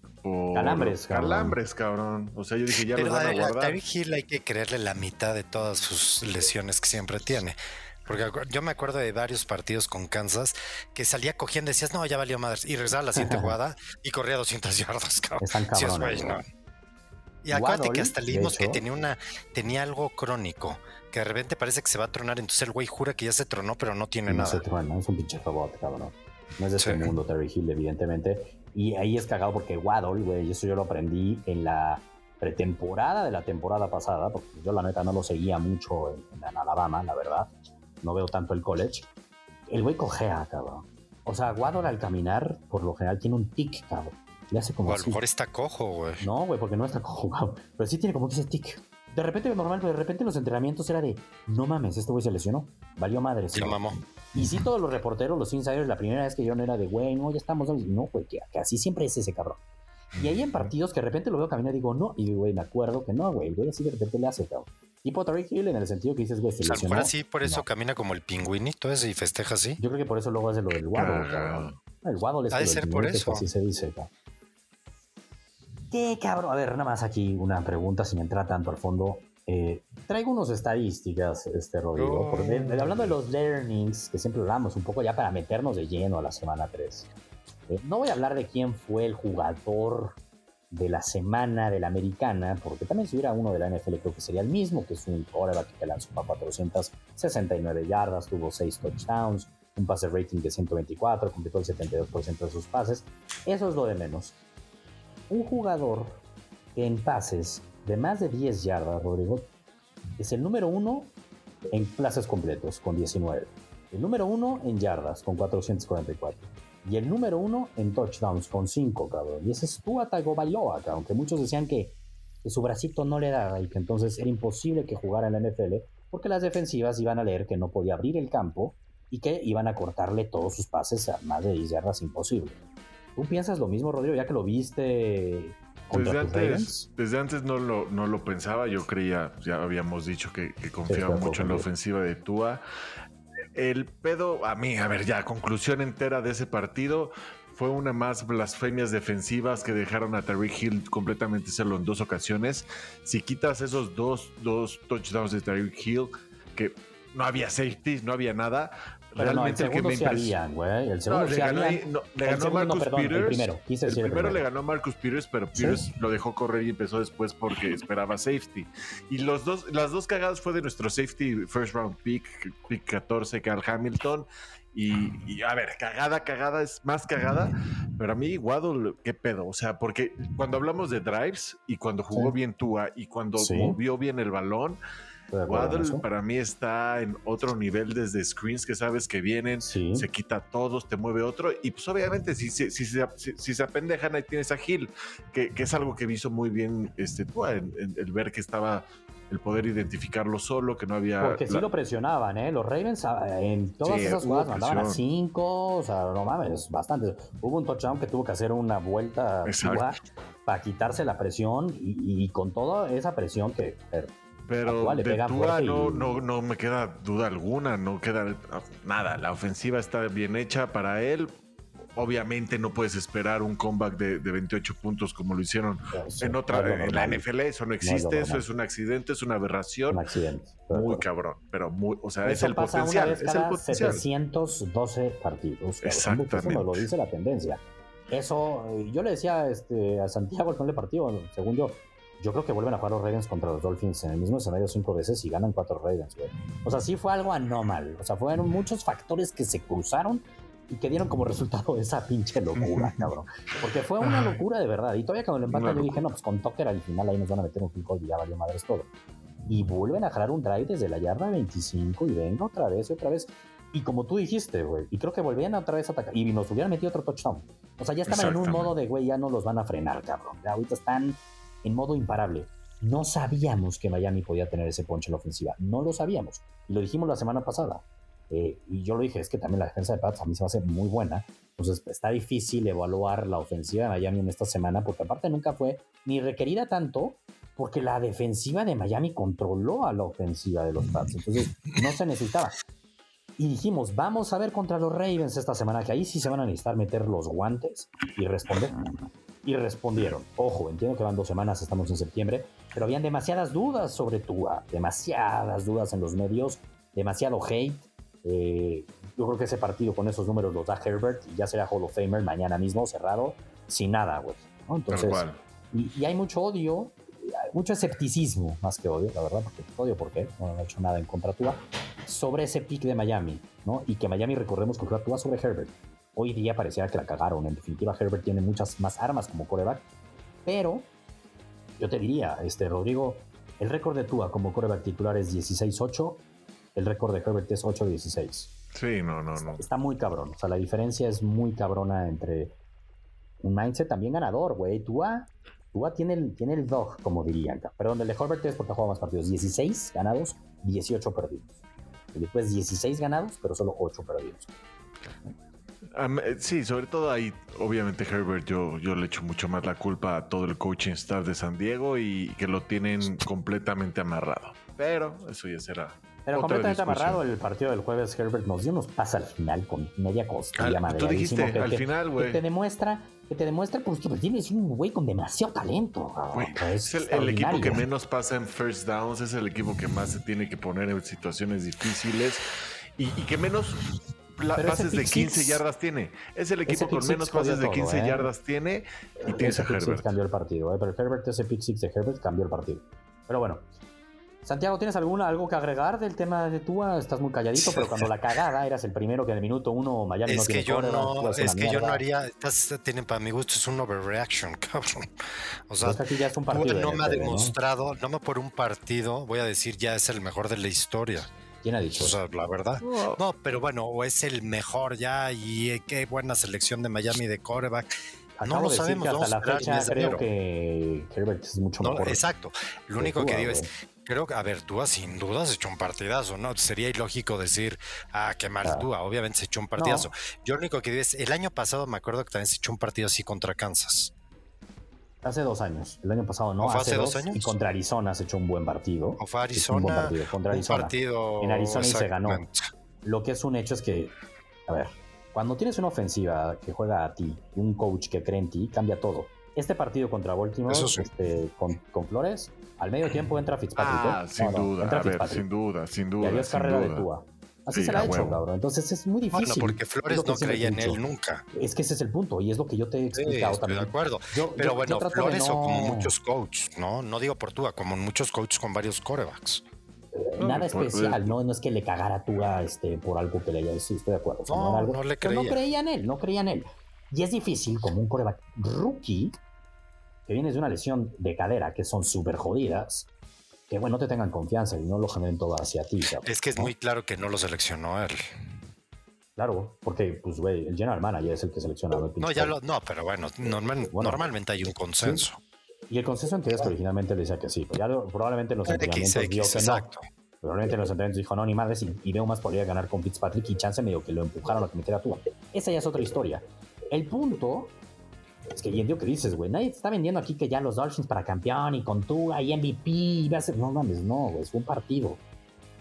calambres, cabrón. calambres, cabrón. O sea, yo dije, ya lo van a guardar. A Hill hay que creerle la mitad de todas sus lesiones que siempre tiene. Porque yo me acuerdo de varios partidos con Kansas que salía cogiendo y decías, no, ya valió madres. Y regresaba a la siguiente jugada y corría 200 yardas, cabrón. Y acuérdate que hasta leímos que tenía una tenía algo crónico, que de repente parece que se va a tronar, entonces el güey jura que ya se tronó, pero no tiene nada. No se trona, es un pinche robot, cabrón. No es de este mundo Terry Hill, evidentemente. Y ahí es cagado porque Waddle, güey, eso yo lo aprendí en la pretemporada de la temporada pasada, porque yo la neta no lo seguía mucho en, Alabama, la verdad. No veo tanto el college. El güey cojea, cabrón. O sea, Waddle al caminar, por lo general, tiene un tic, cabrón. Le hace como. a lo mejor está cojo, güey. No, güey, porque no está cojo, cabrón. Pero sí tiene como que ese tic. De repente, normal, pero de repente los entrenamientos era de, no mames, este güey se lesionó. Valió madre. Sí, mamó. Y sí, todos los reporteros, los insiders, la primera vez que yo no era de, güey, no, ya estamos. No, güey, que, así siempre es ese cabrón. Y ahí en partidos que de repente lo veo caminar y digo, no, y güey, me acuerdo que no, güey, güey, así de repente le hace, cabrón. Tipo Tariq Hill en el sentido que dices, güey, se lesionó. O sea, por eso camina como el pingüinito ese y festeja así. Yo creo que por eso luego hace lo del guado, cabrón. El guado Ha de ser por eso. Así se dice, cabrón. ¿Qué cabrón? A ver, nada más aquí una pregunta sin entrar tanto al fondo. Eh, traigo unas estadísticas, este Rodrigo, hablando de los learnings, que siempre hablamos un poco ya para meternos de lleno a la semana 3. Eh, no voy a hablar de quién fue el jugador de la semana de la americana, porque también si hubiera uno de la NFL creo que sería el mismo, que es un quarterback que lanzó para 469 yardas, tuvo 6 touchdowns, un pase rating de 124, completó el 72% de sus pases. Eso es lo de menos. Un jugador que en pases de más de 10 yardas, Rodrigo, es el número uno en clases completos con 19. El número uno en yardas con 444. Y el número uno en touchdowns con 5, cabrón. Y ese es Tua Tagovailoa, cabrón. Que muchos decían que, su bracito no le daba y que entonces era imposible que jugara en la NFL porque las defensivas iban a leer que no podía abrir el campo y que iban a cortarle todos sus pases a más de 10 yardas imposible. ¿Tú piensas lo mismo, Rodrigo, ya que lo viste desde antes, desde antes no lo, no lo pensaba, yo creía, ya habíamos dicho que, confiaba mucho en la ofensiva de Tua. El pedo, a mí, a ver, ya, conclusión entera de ese partido, fue una más blasfemias defensivas que dejaron a Tariq Hill completamente solo en dos ocasiones. Si quitas esos dos, dos touchdowns de Tariq Hill, que no había safety, no había nada, realmente el, que me impresionó. güey. El segundo le ganó, le ganó Marcus Peters. El primero, el primero le ganó Marcus Peters, pero Peters lo dejó correr y empezó después porque esperaba safety. Y los dos, las dos cagadas fue de nuestro safety first round pick, pick 14, Carl Hamilton. Y, a ver, cagada, cagada es más cagada, pero a mí Waddle, qué pedo, o sea, porque cuando hablamos de drives y cuando jugó bien Tua y cuando movió bien el balón, Waddle para mí está en otro nivel desde screens que sabes que vienen, se quita todos, te mueve otro. Y pues obviamente si, si, si, si se apendejan ahí tienes a Gil, que, que, es algo que hizo muy bien este, el ver que estaba el poder identificarlo solo, que no había. Porque sí lo presionaban, ¿eh? Los Ravens ah, en todas esas jugadas mandaban a cinco, o sea, no mames, bastante. Hubo un touchdown que tuvo que hacer una vuelta para quitarse la presión y, con toda esa presión que pero de Tua no, no, no me queda duda alguna, no queda nada. La ofensiva está bien hecha para él. Obviamente no puedes esperar un comeback de, 28 puntos como lo hicieron en otra en la NFL. Eso no existe, eso es un accidente, es una aberración. Un accidente. Muy cabrón, pero muy, o sea, es el potencial. es el potencial. 712 partidos. Exactamente. Eso lo dice la tendencia. Eso, yo le decía este, a Santiago al final del partido, según yo, yo creo que vuelven a jugar los Ravens contra los Dolphins en el mismo escenario cinco veces y ganan cuatro Ravens, güey. O sea, sí fue algo anómalo. O sea, fueron muchos factores que se cruzaron y que dieron como resultado esa pinche locura, cabrón. Porque fue una locura de verdad. Y todavía cuando lo empatan yo dije, no, pues con Tucker al final ahí nos van a meter un kick y ya valió madres todo. Y vuelven a jalar un drive desde la yarda 25 y venga otra vez y otra vez. Y como tú dijiste, güey, y creo que volvían otra vez a atacar y nos hubieran metido otro touchdown. O sea, ya estaban en un modo de, güey, ya no los van a frenar, cabrón. Ya ahorita están en modo imparable. No sabíamos que Miami podía tener ese ponche en la ofensiva. No lo sabíamos. Y lo dijimos la semana pasada. Eh, y yo lo dije, es que también la defensa de Pats a mí se va a hacer muy buena. Entonces está difícil evaluar la ofensiva de Miami en esta semana, porque aparte nunca fue ni requerida tanto, porque la defensiva de Miami controló a la ofensiva de los Pats. Entonces no se necesitaba. Y dijimos, vamos a ver contra los Ravens esta semana, que ahí sí se van a necesitar meter los guantes y responder. Y respondieron. Ojo, entiendo que van dos semanas, estamos en septiembre, pero habían demasiadas dudas sobre Tua, demasiadas dudas en los medios, demasiado hate. Eh, yo creo que ese partido con esos números los da Herbert y ya será Hall of Famer mañana mismo, cerrado, sin nada, güey. Entonces, y, hay mucho odio, mucho escepticismo, más que odio, la verdad, porque odio porque no ha hecho nada en contra Tua, sobre ese pick de Miami, ¿no? Y que Miami, recordemos, que Tua sobre Herbert. Hoy día parecía que la cagaron. En definitiva, Herbert tiene muchas más armas como coreback. Pero yo te diría, este, Rodrigo, el récord de Tua como coreback titular es 16-8. El récord de Herbert es 8-16. Sí, no, no, no. Está muy cabrón. O sea, la diferencia es muy cabrona entre un mindset también ganador, güey. Tua, Tua tiene el, tiene el dog, como dirían. Perdón, el de Herbert es porque ha jugado más partidos. 16 ganados, 18 perdidos. Y después 16 ganados, pero solo 8 perdidos. Eh, sí, sobre todo ahí, obviamente Herbert, yo, yo le echo mucho más la culpa a todo el coaching staff de San Diego y que lo tienen completamente amarrado. Pero eso ya será. Pero completamente amarrado el partido del jueves, Herbert nos dio unos pasos al final con media costilla madre. Tú dijiste al final, güey. Que te demuestra, que te demuestra pues, que tienes un güey con demasiado talento. es, el, equipo que menos pasa en first downs, es el equipo que más se tiene que poner en situaciones difíciles y, y que menos pases de 15 yardas tiene. Es el equipo con menos pases de 15 ¿eh? yardas tiene y tiene a Herbert. cambió el partido, ¿eh? pero Herbert, ese pick six de Herbert cambió el partido. Pero bueno, Santiago, ¿tienes alguna, algo que agregar del tema de Tua? Estás muy calladito, pero cuando la cagada eras el primero que en el minuto uno Miami es no que yo no, Es que yo no haría, tienen, para mi gusto es un overreaction, cabrón. O sea, no me ha demostrado, ¿no? me por un partido, voy a decir ya es el mejor de la historia. ¿Quién ha dicho? O sea, la verdad. No, pero bueno, o es el mejor ya y eh, qué buena selección de Miami de coreback. no lo sabemos. Que hasta la fecha creo que Herbert es mucho mejor. Exacto. Lo único que digo es, creo que, a ver, Tua sin duda se echó un partidazo, ¿no? Sería ilógico decir, ah, qué mal Tua. Obviamente se echó un partidazo. Yo lo único que digo es, el año pasado me acuerdo que también se echó un partido así contra Kansas. Hace dos años. El año pasado no. hace, dos, años? Y contra Arizona se echó un buen partido. O fue Arizona. Un buen partido. Contra Arizona. en Arizona y se ganó. Lo que es un hecho es que, a ver, cuando tienes una ofensiva que juega a ti, un coach que cree en ti, cambia todo. Este partido contra Baltimore, este, con, con, Flores, al medio tiempo entra Fitzpatrick. Ah, sin duda, a ver, sin duda, sin duda. Y adiós carrera de Tua. Así se la ha hecho, cabrón. Entonces es muy difícil. Bueno, porque Flores no creía en él nunca. Es que ese es el punto y es lo que yo te he explicado sí, estoy de acuerdo. Pero bueno, Flores o como muchos coaches, ¿no? No digo por Tua, como muchos coaches con varios corebacks. Eh, nada especial, ¿no? No es que le cagara a Tua este, por algo que le haya sí, estoy de acuerdo. no, no, le creía. no creía en él, no creía en él. Y es difícil como un coreback rookie que viene de una lesión de cadera que son súper jodidas que bueno, no te tengan confianza y no lo generen todo hacia ti. Es que es muy claro que no lo seleccionó él. Claro, porque pues güey, el general manager es el que selecciona. no, ya lo, no, pero bueno, normalmente hay un consenso. Y el consenso en que es que originalmente le decía que sí, ya probablemente en los entrenamientos dijo que no. Probablemente en los entrenamientos dijo no, ni madres, y, y veo más podría ganar con Fitzpatrick y chance medio que lo empujaron a que metiera tú. Esa ya es otra historia. El punto es que entiendo que dices, güey. Nadie está vendiendo aquí que ya los Dolphins para campeón y con tú ahí MVP. Y va a ser... No mames, no, güey. Fue un partido.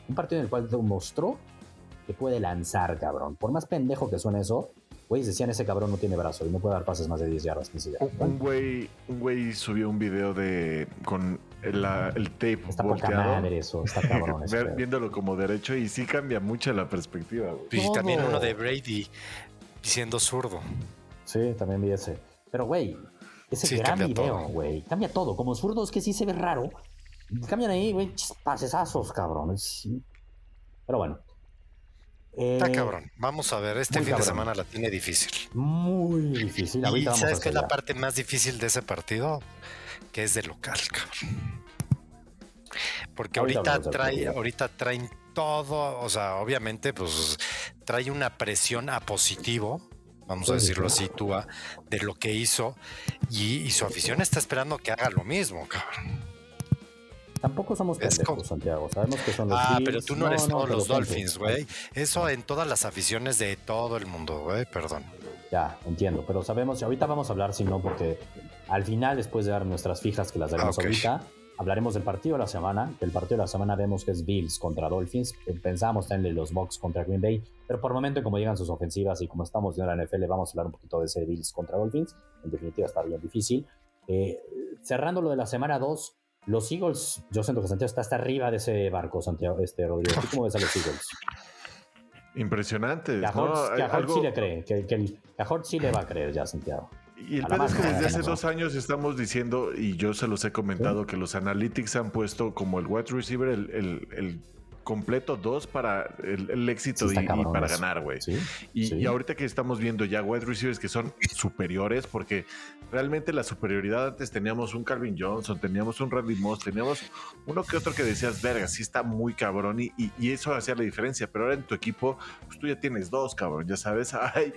Un partido en el cual demostró que puede lanzar, cabrón. Por más pendejo que suene eso, güey, decían ese cabrón no tiene brazo y no puede dar pases más de 10 yardas. Un güey, un güey subió un video de con el, el tape está volteado. Madre eso, está cabrón. viéndolo como derecho y sí cambia mucho la perspectiva. Güey. Y también uno de Brady siendo zurdo. Sí, también vi ese. Pero, güey, ese gran video, güey, cambia todo. Como zurdo es que sí se ve raro. Cambian ahí, güey, pasesazos, cabrón. Pero bueno. Está eh, cabrón. Vamos a ver, este fin de semana la tiene difícil. Muy difícil. ¿Y sabes qué es la parte más difícil de ese partido? Que es de local, cabrón. Porque ahorita, trae, ahorita traen todo, o sea, obviamente, pues trae una presión a positivo vamos a decirlo así, Tua, de lo que hizo y, su afición está esperando que haga lo mismo, cabrón. Tampoco somos pendejos, Santiago. Sabemos que son los Ah, pero tú no eres todos los Dolphins, güey. Eso en todas las aficiones de todo el mundo, güey. Perdón. Ya, entiendo. Pero sabemos, ahorita vamos a hablar, si no, porque al final, después de dar nuestras fijas, que las daremos ahorita, hablaremos del partido de la semana. El partido de la semana vemos que es Bills contra Dolphins. Eh, Pensamos tenerle los Bucks contra Green Bay, pero por el momento, como llegan sus ofensivas y como estamos viendo en la NFL, vamos a hablar un poquito de ese Bills contra Dolphins. En definitiva, está bien difícil. Eh, cerrando lo de la semana 2, los Eagles, yo siento que Santiago está hasta arriba de ese barco, Santiago, este Rodrigo. cómo ves a los Eagles? Impresionante. Que a Hortz, sí le cree, que, que, a Hortz sí le va a creer ya, Santiago. Y el pedo es que desde hace dos años estamos diciendo, y yo se los he comentado, que los analytics han puesto como el wide receiver el, el, el completo dos para el, éxito y, para ganar, güey. y, ahorita que estamos viendo ya wide receivers que son superiores, porque realmente la superioridad antes teníamos un Calvin Johnson, teníamos un Randy Moss, teníamos uno que otro que decías, verga, sí está muy cabrón y, y, eso hacía la diferencia, pero ahora en tu equipo, pues tú ya tienes dos, cabrón, ya sabes, hay,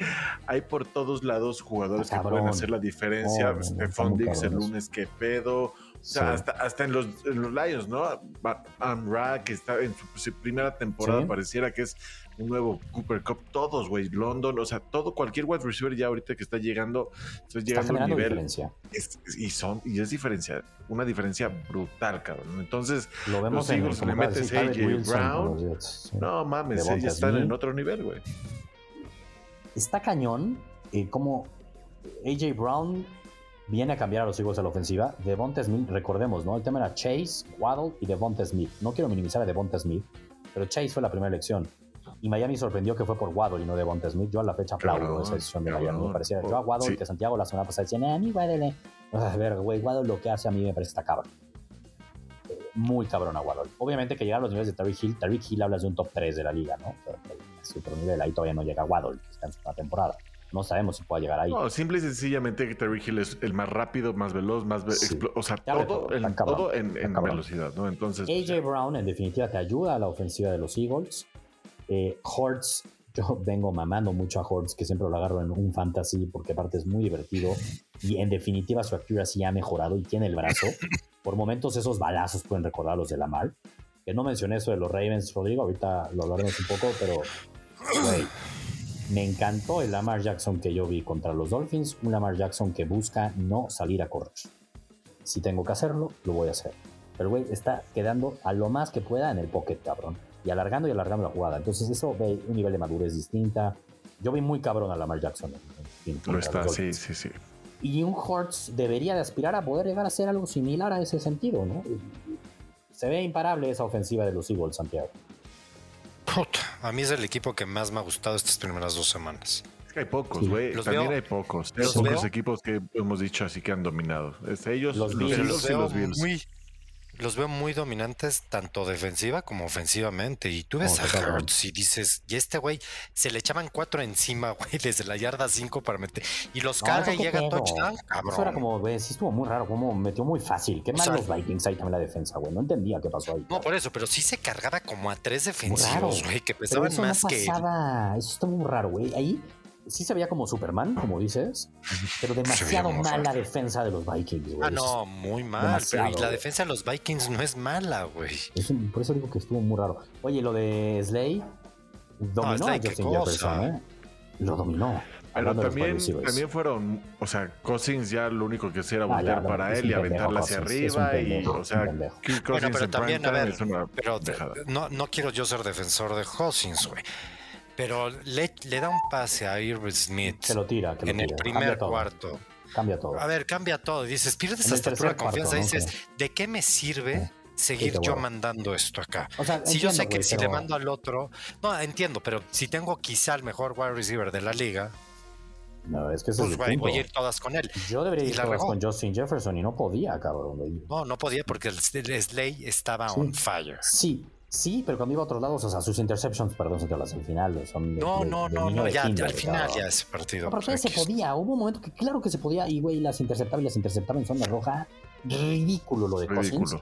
hay por todos lados jugadores que pueden hacer la diferencia. Oh, Stephon el lunes, qué pedo. Hasta, hasta en, los, en los Lions, ¿no? Amra, que está en su, primera temporada, pareciera que es un nuevo Cooper Cup. Todos, güey, London, o sea, todo, cualquier wide receiver ya ahorita que está llegando, está llegando a un nivel. Diferencia. y, son, y es diferencia, una diferencia brutal, cabrón. Entonces, lo vemos los Eagles le metes AJ Brown. no mames, ya están en otro nivel, güey. Está cañón, eh, como AJ Brown viene a cambiar a los Eagles a la ofensiva. Devonta Smith, recordemos, ¿no? El tema era Chase, Waddle y Devonta Smith. No quiero minimizar a Devonta Smith, pero Chase fue la primera elección. Y Miami sorprendió que fue por Waddle y no Devonta Smith. Yo a la fecha aplaudo esa decisión de Miami. Me parecía, yo a Waddle que Santiago la semana pasada decía, a mí Waddle, a ver, güey, Waddle lo que hace a mí me parece está cabrón. Eh, muy cabrón a Waddle. Obviamente que llegar a los niveles de Tariq Hill, Tariq Hill hablas de un top 3 de la liga, ¿no? Otro nivel, ahí todavía no llega Waddle, está en su temporada no sabemos si pueda llegar ahí. No, simple y sencillamente que Terry Hill es el más rápido, más veloz, más o sea, todo, en, todo en, velocidad, ¿no? Entonces. AJ Brown en definitiva te ayuda a la ofensiva de los Eagles. Eh, Hortz, yo vengo mamando mucho a Hortz, que siempre lo agarro en un fantasy porque aparte es muy divertido y en definitiva su accuracy ha mejorado y tiene el brazo. Por momentos esos balazos pueden recordar los de Lamar. Que no mencioné eso de los Ravens, Rodrigo, ahorita lo hablaremos un poco, pero me encantó el Lamar Jackson que yo vi contra los Dolphins, un Lamar Jackson que busca no salir a correr. Si tengo que hacerlo, lo voy a hacer. Pero güey, está quedando a lo más que pueda en el pocket, cabrón. Y alargando y alargando la jugada. Entonces eso ve un nivel de madurez distinta. Yo vi muy cabrón a Lamar Jackson. lo está, sí, sí, sí. Y un Hortz debería de aspirar a poder llegar a hacer algo similar a ese sentido, ¿no? Se ve imparable esa ofensiva de los Eagles, Santiago a mí es el equipo que más me ha gustado estas primeras dos semanas. Es que hay pocos, güey. También hay pocos. Hay pocos equipos que hemos dicho así que han dominado. Es ellos, los, los, los, los Bills. Muy, los veo muy dominantes tanto defensiva como ofensivamente. Y tú ves a Hurts y dices, y este güey se le echaban cuatro encima, güey, desde la yarda cinco para meter. Y los carga y llega a touchdown, cabrón. Eso era como, güey, sí estuvo muy raro, como metió muy fácil. Qué mal los Vikings ahí también la defensa, güey. No entendía qué pasó ahí. No, por eso, pero sí se cargaba como a tres defensivos, güey, que pesaban eso más no pasaba. Eso está muy raro, güey. Ahí sí se veía como Superman, como dices, pero demasiado mala la defensa de los Vikings, güey. Ah, no, muy mal. pero la defensa de los Vikings no es mala, güey. Por eso digo que estuvo muy raro. Oye, lo de Slay dominó a Justin Jefferson, ¿eh? Lo dominó. Pero también, también fueron, o sea, Cousins ya lo único que hacía era ah, voltear para él y aventarla hacia arriba y, o sea, bueno, pero también, a ver, pero no, no quiero yo ser defensor de Cousins, güey. Pero le, le da un pase a Irving Smith. Se lo tira. en el primer cuarto. Cambia todo. A ver, cambia todo. Dices, pierdes hasta tu confianza. Dices, ¿de qué me sirve? seguir yo mandando esto acá. si yo sé que si le mando al otro, no entiendo, pero si tengo quizá el mejor wide receiver de la liga, no, es que pues voy, a ir todas con él. Yo debería ir todas con Justin Jefferson y no podía, cabrón. No, no podía porque el, Slay estaba on fire. Sí, Sí, pero cuando iba a otros lados, o sea, sus interceptions, perdón, se te las al final son. no, no, no, no, ya, al final ya ese partido. No, pero se podía, hubo un momento que claro que se podía, y güey, las interceptaba y las interceptaba en zona roja. Ridículo lo de Cousins.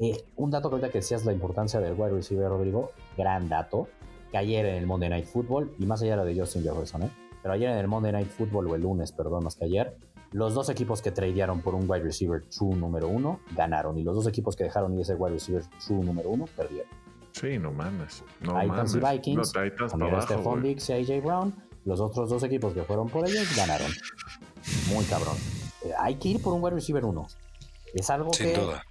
Eh, un dato que ahorita que decías la importancia del wide receiver, Rodrigo, gran dato, que ayer en el Monday Night Football, y más allá de lo de Justin Jefferson, ¿eh? pero ayer en el Monday Night Football, o el lunes, perdón, más que ayer, los dos equipos que tradearon por un wide receiver true número uno ganaron, y los dos equipos que dejaron ir ese wide receiver true número uno perdieron. Sí, no mames. No Titans y Vikings, no, Titans Stephon Diggs y AJ Brown, los otros dos equipos que fueron por ellos ganaron. Muy cabrón. Eh, hay que ir por un wide receiver 1. Es algo Sin que. Duda.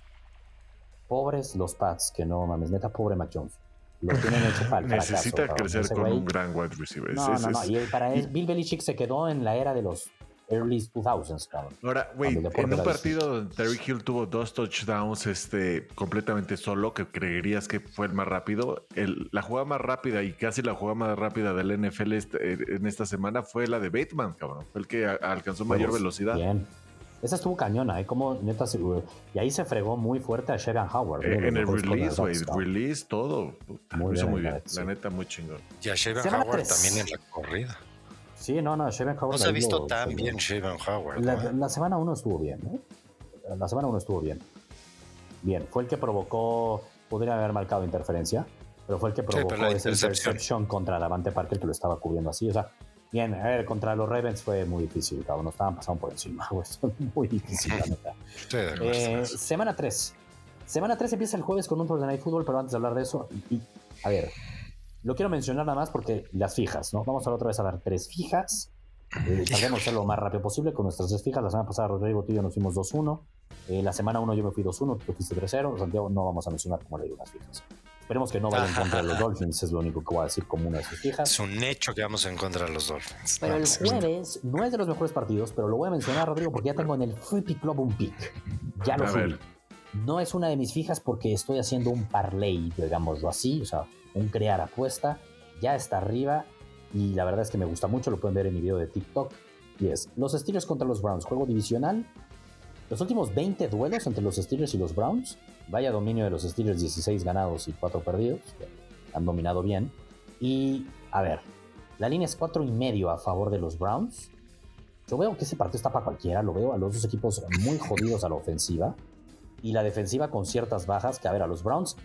pobres los Pats, que no mames, neta, pobre Mac Jones. Lo tienen hecho para Necesita crecer con un gran wide receiver. No, no, no. Y para Bill Belichick se quedó en la era de los early 2000s, cabrón. Ahora, güey, en un partido donde Terry Hill tuvo dos touchdowns este, completamente solo, que creerías que fue el más rápido, el, la jugada más rápida y casi la jugada más rápida del NFL este, en esta semana fue la de Bateman, cabrón. Fue el que alcanzó mayor velocidad. Bien. Esa estuvo cañona, ¿eh? Como neta, y ahí se fregó muy fuerte a Shegan Howard. Eh, en el release, güey, release, todo. Muy bien, muy bien. La neta, muy chingón. Y a Shegan Howard también en la corrida. Sí, no, no, Shevan Howard. No se ha visto tan bien Shevan Howard. La, semana 1 estuvo bien, ¿eh? La semana 1 estuvo bien. Bien, fue el que provocó, podría haber marcado interferencia, pero fue el que provocó esa interception contra Davante Parker que lo estaba cubriendo así. O sea, bien, a ver, contra los Ravens fue muy difícil, cabrón. Nos estaban pasando por encima, güey. muy difícil, la neta. eh, semana 3. Semana 3 empieza el jueves con un Thursday Night Football, pero antes de hablar de eso, y, a ver, lo quiero mencionar nada más porque las fijas, ¿no? Vamos a otra vez a dar tres fijas. Eh, de hacer lo más rápido posible con nuestras tres fijas. La semana pasada, Rodrigo, tú y yo nos fuimos 2-1. Eh, la semana 1 yo me fui 2-1, tú fuiste 3-0. Santiago, no vamos a mencionar cómo le digo las fijas. Esperemos que no vayan en contra de los Dolphins, es lo único que voy a decir como una de sus fijas. Es un hecho que vamos en contra de los Dolphins. Pero el jueves no es de los mejores partidos, pero lo voy a mencionar, Rodrigo, porque ya tengo en el Pick Club un pick. Ya lo subí. No es una de mis fijas porque estoy haciendo un parlay, digámoslo así, o sea, un crear apuesta ya está arriba y la verdad es que me gusta mucho, lo pueden ver en mi video de TikTok. Y es los Steelers contra los Browns, juego divisional. Los últimos 20 duelos entre los Steelers y los Browns, vaya dominio de los Steelers, 16 ganados y 4 perdidos, han dominado bien. Y a ver, la línea es 4 y medio a favor de los Browns. Yo veo que ese partido está para cualquiera, lo veo a los dos equipos muy jodidos a la ofensiva y la defensiva con ciertas bajas, que a ver, a los Browns,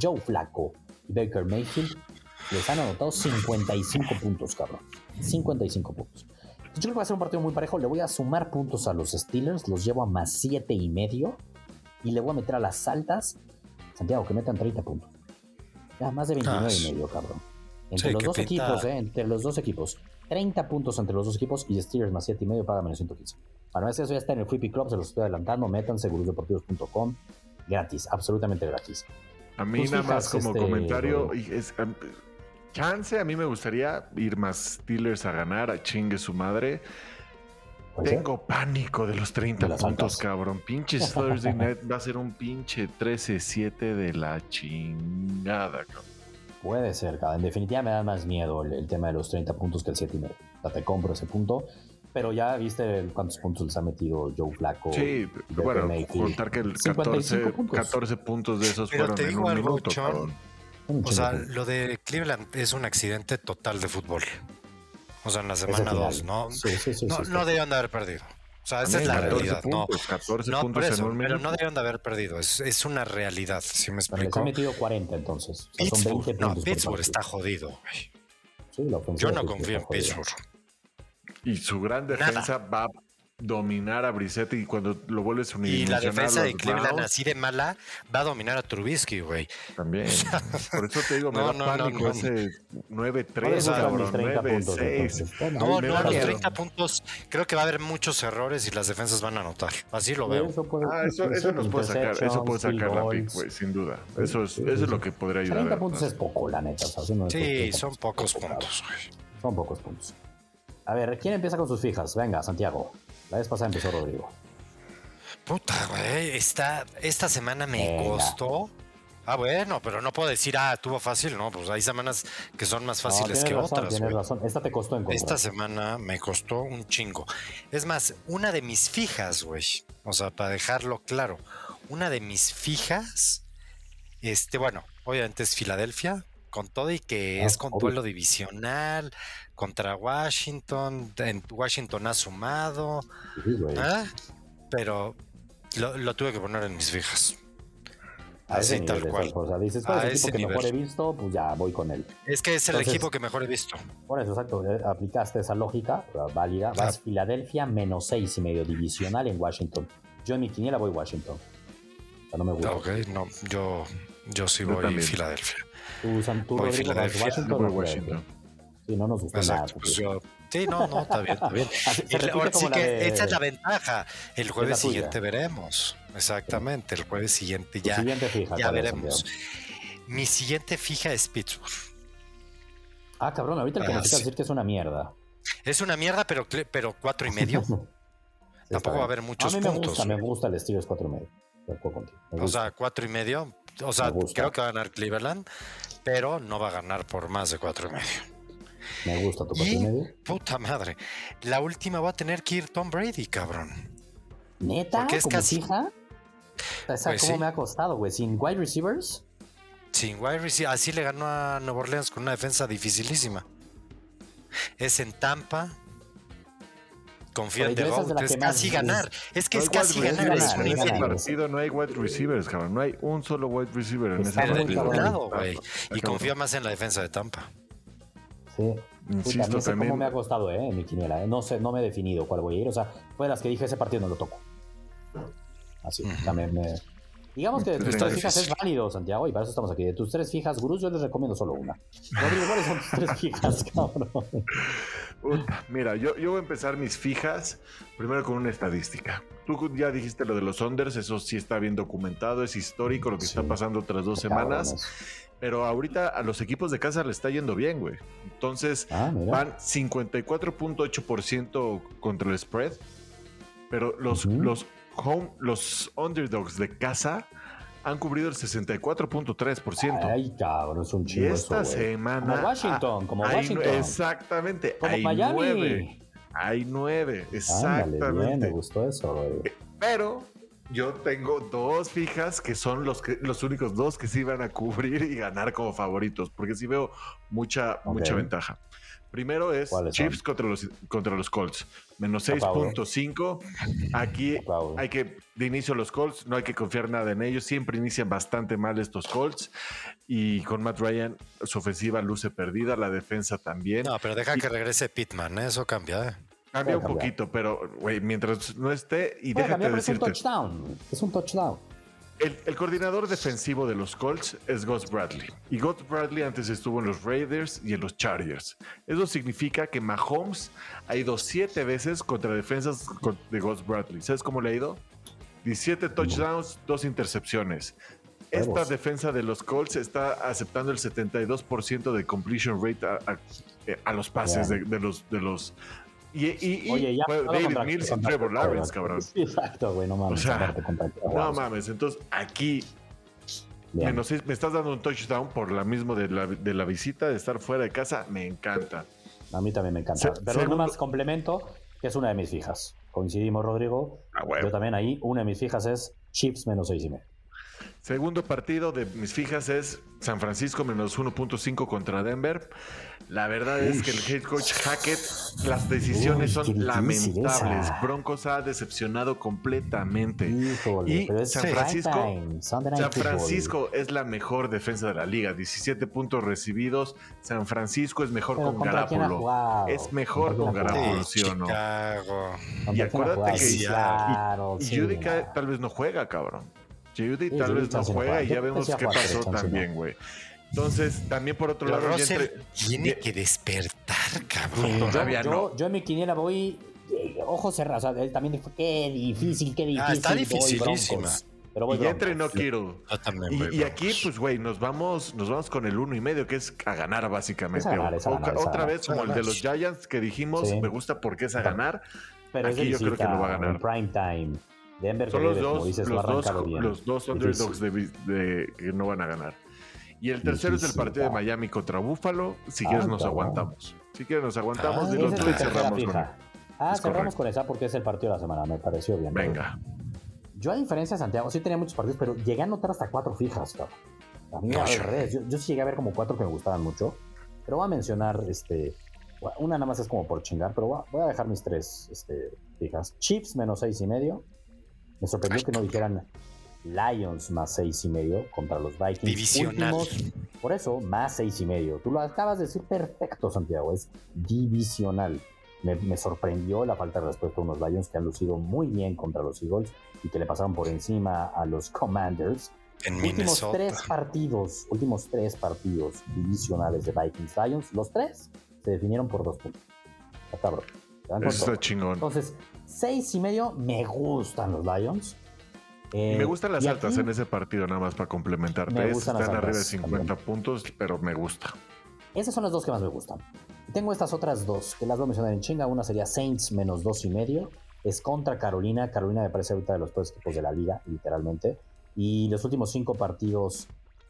Joe Flacco y Baker Mayfield les han anotado 55 puntos, cabrón. 55 puntos. Yo creo que va a ser un partido muy parejo. Le voy a sumar puntos a los Steelers. Los llevo a más 7 y medio. Y le voy a meter a las altas. Santiago, que metan 30 puntos. Ya, más de 29 y medio, cabrón. Entre los dos equipos, eh, entre los dos equipos. 30 puntos entre los dos equipos y Steelers más 7 y medio paga menos 115. Para eso ya está en el Free Club, se los estoy adelantando. Metan segurosdeportivos.com. Gratis, absolutamente gratis. A mí nada más como este, comentario, es, Chance, a mí me gustaría ir más Steelers a ganar, a chingue su madre. Tengo pánico de los 30 puntos, cabrón. Pinches Thursday Night va a ser un pinche 13-7 de la chingada, cabrón. Puede ser, cabrón. En definitiva me da más miedo el, tema de los 30 puntos que el 7 y medio. O sea, te compro ese punto. Pero ya viste cuántos puntos les ha metido Joe Flaco. Sí, bueno, contar que el 14 puntos. 14 puntos. de esos fueron en un minuto, cabrón. O sea, lo de Cleveland es un accidente total de fútbol. O sea, en la semana 2, ¿no? Sí, sí, sí, no, no debían de haber perdido. O sea, esa es la realidad. no, 14 no, puntos eso, en pero no debían de haber perdido. Es, es una realidad, si me explico. Han metido 40 entonces. Pittsburgh, no, Pittsburgh está jodido. Yo no confío en Pittsburgh. Y su gran defensa va dominar a Brissette y cuando lo vuelves unidimensional. Y la defensa de Cleveland así de mala va a dominar a Trubisky, güey. También. Por eso te digo, me da pánico ese 9-3, cabrón, 9-6. No, no, los 30 puntos creo que va a haber muchos errores y las defensas van a anotar. Así lo veo. Eso, ah, eso, eso nos puede sacar, eso puede sacar la pick, güey, sin duda. Eso es, eso es lo que podría ayudar. 30 puntos es poco, la neta. sí, son pocos puntos, güey. Son pocos puntos. A ver, ¿quién empieza con sus fijas? Venga, Santiago. La vez pasada empezó Rodrigo. Puta, güey. Esta, esta semana me costó. Ah, bueno, pero no puedo decir, ah, tuvo fácil, no, pues hay semanas que son más fáciles que otras. Tienes razón, esta te costó en Esta semana me costó un chingo. Es más, una de mis fijas, güey, o sea, para dejarlo claro, una de mis fijas, este, bueno, obviamente es Filadelfia, con todo y que ah, es con duelo divisional contra Washington. En Washington ha sumado. ¿ah? Pero lo, tuve que poner en mis fijas. Así tal cual. O sea, dices, ¿cuál es el equipo que mejor he visto? Pues ya voy con él. Es que es el equipo que mejor he visto. Por eso, exacto. Aplicaste esa lógica válida. Vas Filadelfia menos seis y medio divisional en Washington. Yo en mi quiniela voy Washington. O sea, no me gusta. Ok, no. Yo, yo sí voy Filadelfia. ¿Tú, tú Rodrigo, Washington? Sí, no nos gusta nada. Pues yo Sí, no, no, está bien, está bien. que esa es la ventaja. El jueves siguiente veremos. Exactamente, el jueves siguiente ya, ya veremos. Mi siguiente fija es Pittsburgh. Ah, cabrón, ahorita el que decir que es una mierda. Es una mierda, pero, pero cuatro y medio. Tampoco va a haber muchos a mí me puntos. Gusta, me gusta el estilo es cuatro y medio. O sea, cuatro y medio. O sea, creo que va a ganar Cleveland, pero no va a ganar por más de cuatro y medio. Me gusta tu cuatro y, medio. Puta madre. La última va a tener que ir Tom Brady, cabrón. ¿Neta? Porque es casi. Hija? Pues ¿Cómo me ha costado, güey? ¿Sin wide receivers? Sin wide receivers. Así le ganó a Nueva Orleans con una defensa dificilísima. Es en Tampa. Confía en The Es casi ganar. Es que es casi ganar. en ese partido no hay wide receivers, cabrón. No hay un solo wide receiver en ese partido. Lado, y confía más en la defensa de Tampa. Sí. Insisto, también. cómo me ha costado, ¿eh? En mi quiniela. ¿eh? No sé, no me he definido cuál voy a ir. O sea, fue de las que dije ese partido no lo toco. Así, también me, Digamos que de tus tres fijas es válido, Santiago, y para eso estamos aquí. De tus tres fijas, gurús, yo les recomiendo solo una. ¿cuáles son tus tres fijas, cabrón? Mira, yo, yo voy a empezar mis fijas primero con una estadística. Tú ya dijiste lo de los unders, eso sí está bien documentado, es histórico lo que está pasando otras dos semanas. Pero ahorita a los equipos de casa le está yendo bien, güey. Entonces ah, van 54.8% contra el spread. Pero los, los home, los underdogs de casa han cubrido el 64.3%. Ay, cabrón, es un chingo. Y esta semana. Como Washington, como Washington. exactamente. Como hay Miami. Nueve, hay nueve, exactamente. me gustó eso, güey. Eh, pero yo tengo dos fijas que son los, que, los únicos dos que sí van a cubrir y ganar como favoritos, porque sí veo mucha, mucha ventaja. Primero es Chiefs contra los, contra los Colts. Menos 6.5. Aquí hay que, de inicio los Colts, no hay que confiar nada en ellos. Siempre inician bastante mal estos Colts. Y con Matt Ryan, su ofensiva luce perdida, la defensa también. No, pero deja que regrese Pittman, ¿eh? eso cambia. ¿eh? Cambia un poquito, pero, güey, mientras no esté, y déjate decirte. Es un touchdown. Es un touchdown. El, coordinador defensivo de los Colts es Gus Bradley. Y Gus Bradley antes estuvo en los Raiders y en los Chargers. Eso significa que Mahomes ha ido siete veces contra defensas de Gus Bradley. ¿Sabes cómo le ha ido? 17 touchdowns, dos intercepciones. Esta defensa de los Colts está aceptando el 72% de completion rate a, los pases de, los, de los y, Oye, ya David Mills y Trevor Lawrence, cabrón. exacto, güey, no mames. no mames, entonces aquí me estás dando un touchdown por la mismo de la, de la visita, de estar fuera de casa, me encanta. A mí también me encanta. Pero nomás complemento, que es una de mis fijas. Coincidimos, Rodrigo. Ah, Yo también ahí, una de mis fijas es Chips menos seis y medio. Segundo partido de mis fijas es San Francisco menos 1.5 contra Denver. La verdad es que el head coach Hackett, las decisiones son lamentables. Broncos ha decepcionado completamente. y San Francisco, San Francisco es la mejor defensa de la liga. 17 puntos recibidos. San Francisco es mejor con Garapolo. Es mejor con Garapolo, ¿sí o no? Y acuérdate que y, Judica tal vez no juega, cabrón. Judy tal vez no juega y ya vemos qué pasó también, güey. Entonces, también por otro lado, tiene que despertar, cabrón. Todavía yo, no. Yo, en mi quiniela voy eh, ojos cerrados. O sea, él también fue qué difícil, qué difícil. Ah, está dificilísima. Pero voy y entre no quiero. y, aquí, pues, güey, nos vamos, nos vamos con el uno y medio, que es a ganar, básicamente. otra vez, como el de los Giants que dijimos, me gusta porque es a ganar. Pero aquí yo creo que lo va a ganar. Prime time. Denver Son los dos, los, dos los dos underdogs de, que no van a ganar. Y el tercero es el partido de Miami contra Buffalo. Si quieres, ah, nos aguantamos. Si quieres, nos aguantamos ah, y los tres cerramos con Ah, cerramos con esa porque es el partido de la semana. Me pareció bien. Venga. Yo, a diferencia de Santiago, sí tenía muchos partidos, pero llegué a notar hasta cuatro fijas, A mí, al revés. Yo, sí llegué a ver como cuatro que me gustaban mucho. Pero voy a mencionar, este, una nada más es como por chingar, pero voy a, dejar mis tres este, fijas. Chiefs menos seis y medio. Me sorprendió que no dijeran Lions más seis y medio contra los Vikings. Divisional. por eso, más seis y medio. Tú lo acabas de decir perfecto, Santiago. Es divisional. Me, sorprendió la falta de respeto a unos Lions que han lucido muy bien contra los Eagles y que le pasaron por encima a los Commanders. En últimos tres partidos, últimos tres partidos divisionales de Vikings Lions, los tres se definieron por dos puntos. Está cabrón. Está chingón. Entonces, seis y medio me gustan los Lions. Eh, me gustan las altas en ese partido, nada más para complementarte. Están arriba de 50 puntos, pero me gusta. Esas son las dos que más me gustan. Tengo estas otras dos, que las voy a mencionar en chinga. Una sería Saints menos dos y medio. Es contra Carolina. Carolina me parece ahorita de los peores equipos de la liga, literalmente. Y los últimos cinco partidos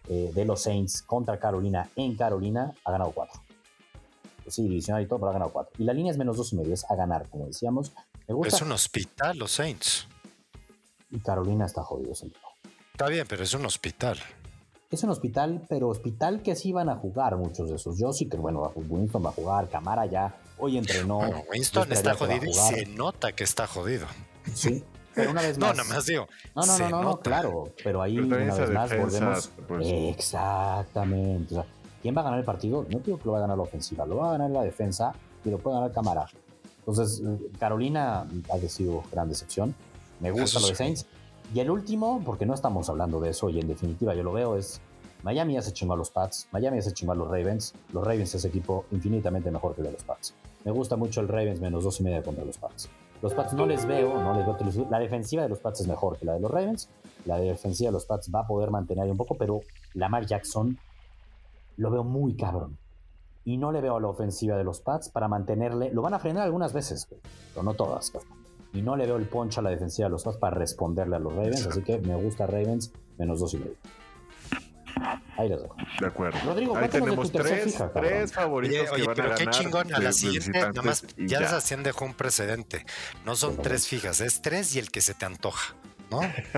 eh, de los Saints contra Carolina en Carolina ha ganado cuatro. Sí, divisional y todo, pero ha ganado cuatro. Y la línea es menos dos y medio, es a ganar, como decíamos. Es un hospital, los Saints. Y Carolina está jodido, Está bien, pero es un hospital. Es un hospital, pero hospital que sí van a jugar muchos de esos. Yo sí que, bueno, Winston va a jugar, Camara ya hoy entrenó. Winston está jodido y se nota que está jodido. Sí, pero una vez más. No, nada más digo. No, no, no, no, claro. Pero ahí una vez más volvemos. Pues. Exactamente. ¿quién va a ganar el partido? No digo que lo va a ganar la ofensiva, lo va a ganar la defensa y lo puede ganar Camara. Entonces, Carolina ha sido gran decepción. Me gusta lo de Saints. Y el último, porque no estamos hablando de eso y en definitiva yo lo veo, es Miami ya se chingó a los Pats, Miami ya se chingó a los Ravens. Los Ravens es equipo infinitamente mejor que el de los Pats. Me gusta mucho el Ravens menos dos y media contra los Pats. Los Pats no les veo, no les veo. La defensiva de los Pats es mejor que la de los Ravens. La defensiva de los Pats va a poder mantener un poco, pero Lamar Jackson lo veo muy cabrón. Y no le veo a la ofensiva de los Pats para mantenerle. Lo van a frenar algunas veces, pero no todas. Y no le veo el poncho a la defensiva de los Pats para responderle a los Ravens. Así que me gusta Ravens menos dos y medio. Ahí les dejo. De acuerdo. Rodrigo, Ahí tenemos tres, tres favoritos. Oye, pero qué chingón. A la siguiente, nada más, ya, ya. Hacían dejó un precedente. No son tres fijas, es tres y el que se te antoja. ¿No?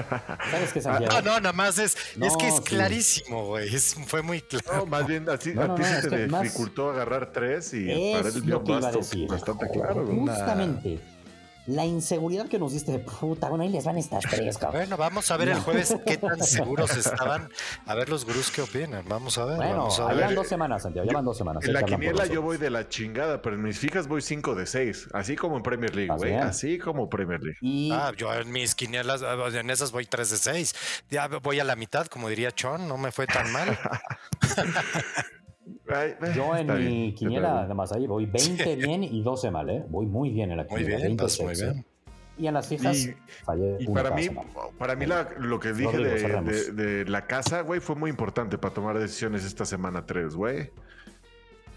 ¿Sabes qué, No, no, nada más es, es que es clarísimo, güey. fue muy claro. No, más bien, así, a ti se te dificultó agarrar tres y para él vio bastante claro. Justamente la inseguridad que nos diste de puta, bueno, ahí les van estas tres, cabrón. Bueno, vamos a ver el jueves qué tan seguros estaban. A ver los gurús qué opinan. Vamos a ver. Bueno, llevan dos semanas, Santiago, llevan dos semanas. En la quiniela yo voy de la chingada, pero en mis fijas voy cinco de seis. Así como en Premier League, güey. Así como Premier League. Ah, yo en mis quinielas, en esas voy tres de seis. Ya voy a la mitad, como diría Chon, no me fue tan mal. Yo en mi quiniela, además ahí voy 20 bien y 12 mal, ¿eh? Voy muy bien en la quiniela. Muy bien, muy bien. Y en las fijas y, fallé y para mí, para mí lo que dije de, la casa, güey, fue muy importante para tomar decisiones esta semana 3, güey.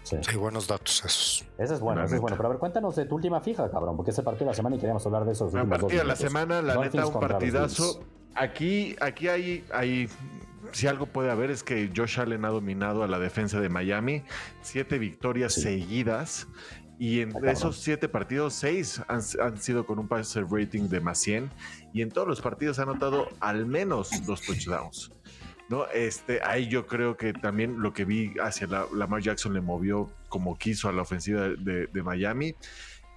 Sí. buenos datos esos. Ese es bueno, ese es bueno. Pero a ver, cuéntanos de tu última fija, cabrón, porque ese partido de la semana y queríamos hablar de esos. A partir de la semana, la neta, un partidazo. Aquí, aquí hay, hay si algo puede haber es que Josh Allen ha dominado a la defensa de Miami, siete victorias seguidas. Y en esos siete partidos, seis han, sido con un passer rating de más 100. Y en todos los partidos ha anotado al menos dos touchdowns. ¿no? Este, ahí yo creo que también lo que vi hacia la, Lamar Jackson le movió como quiso a la ofensiva de, Miami.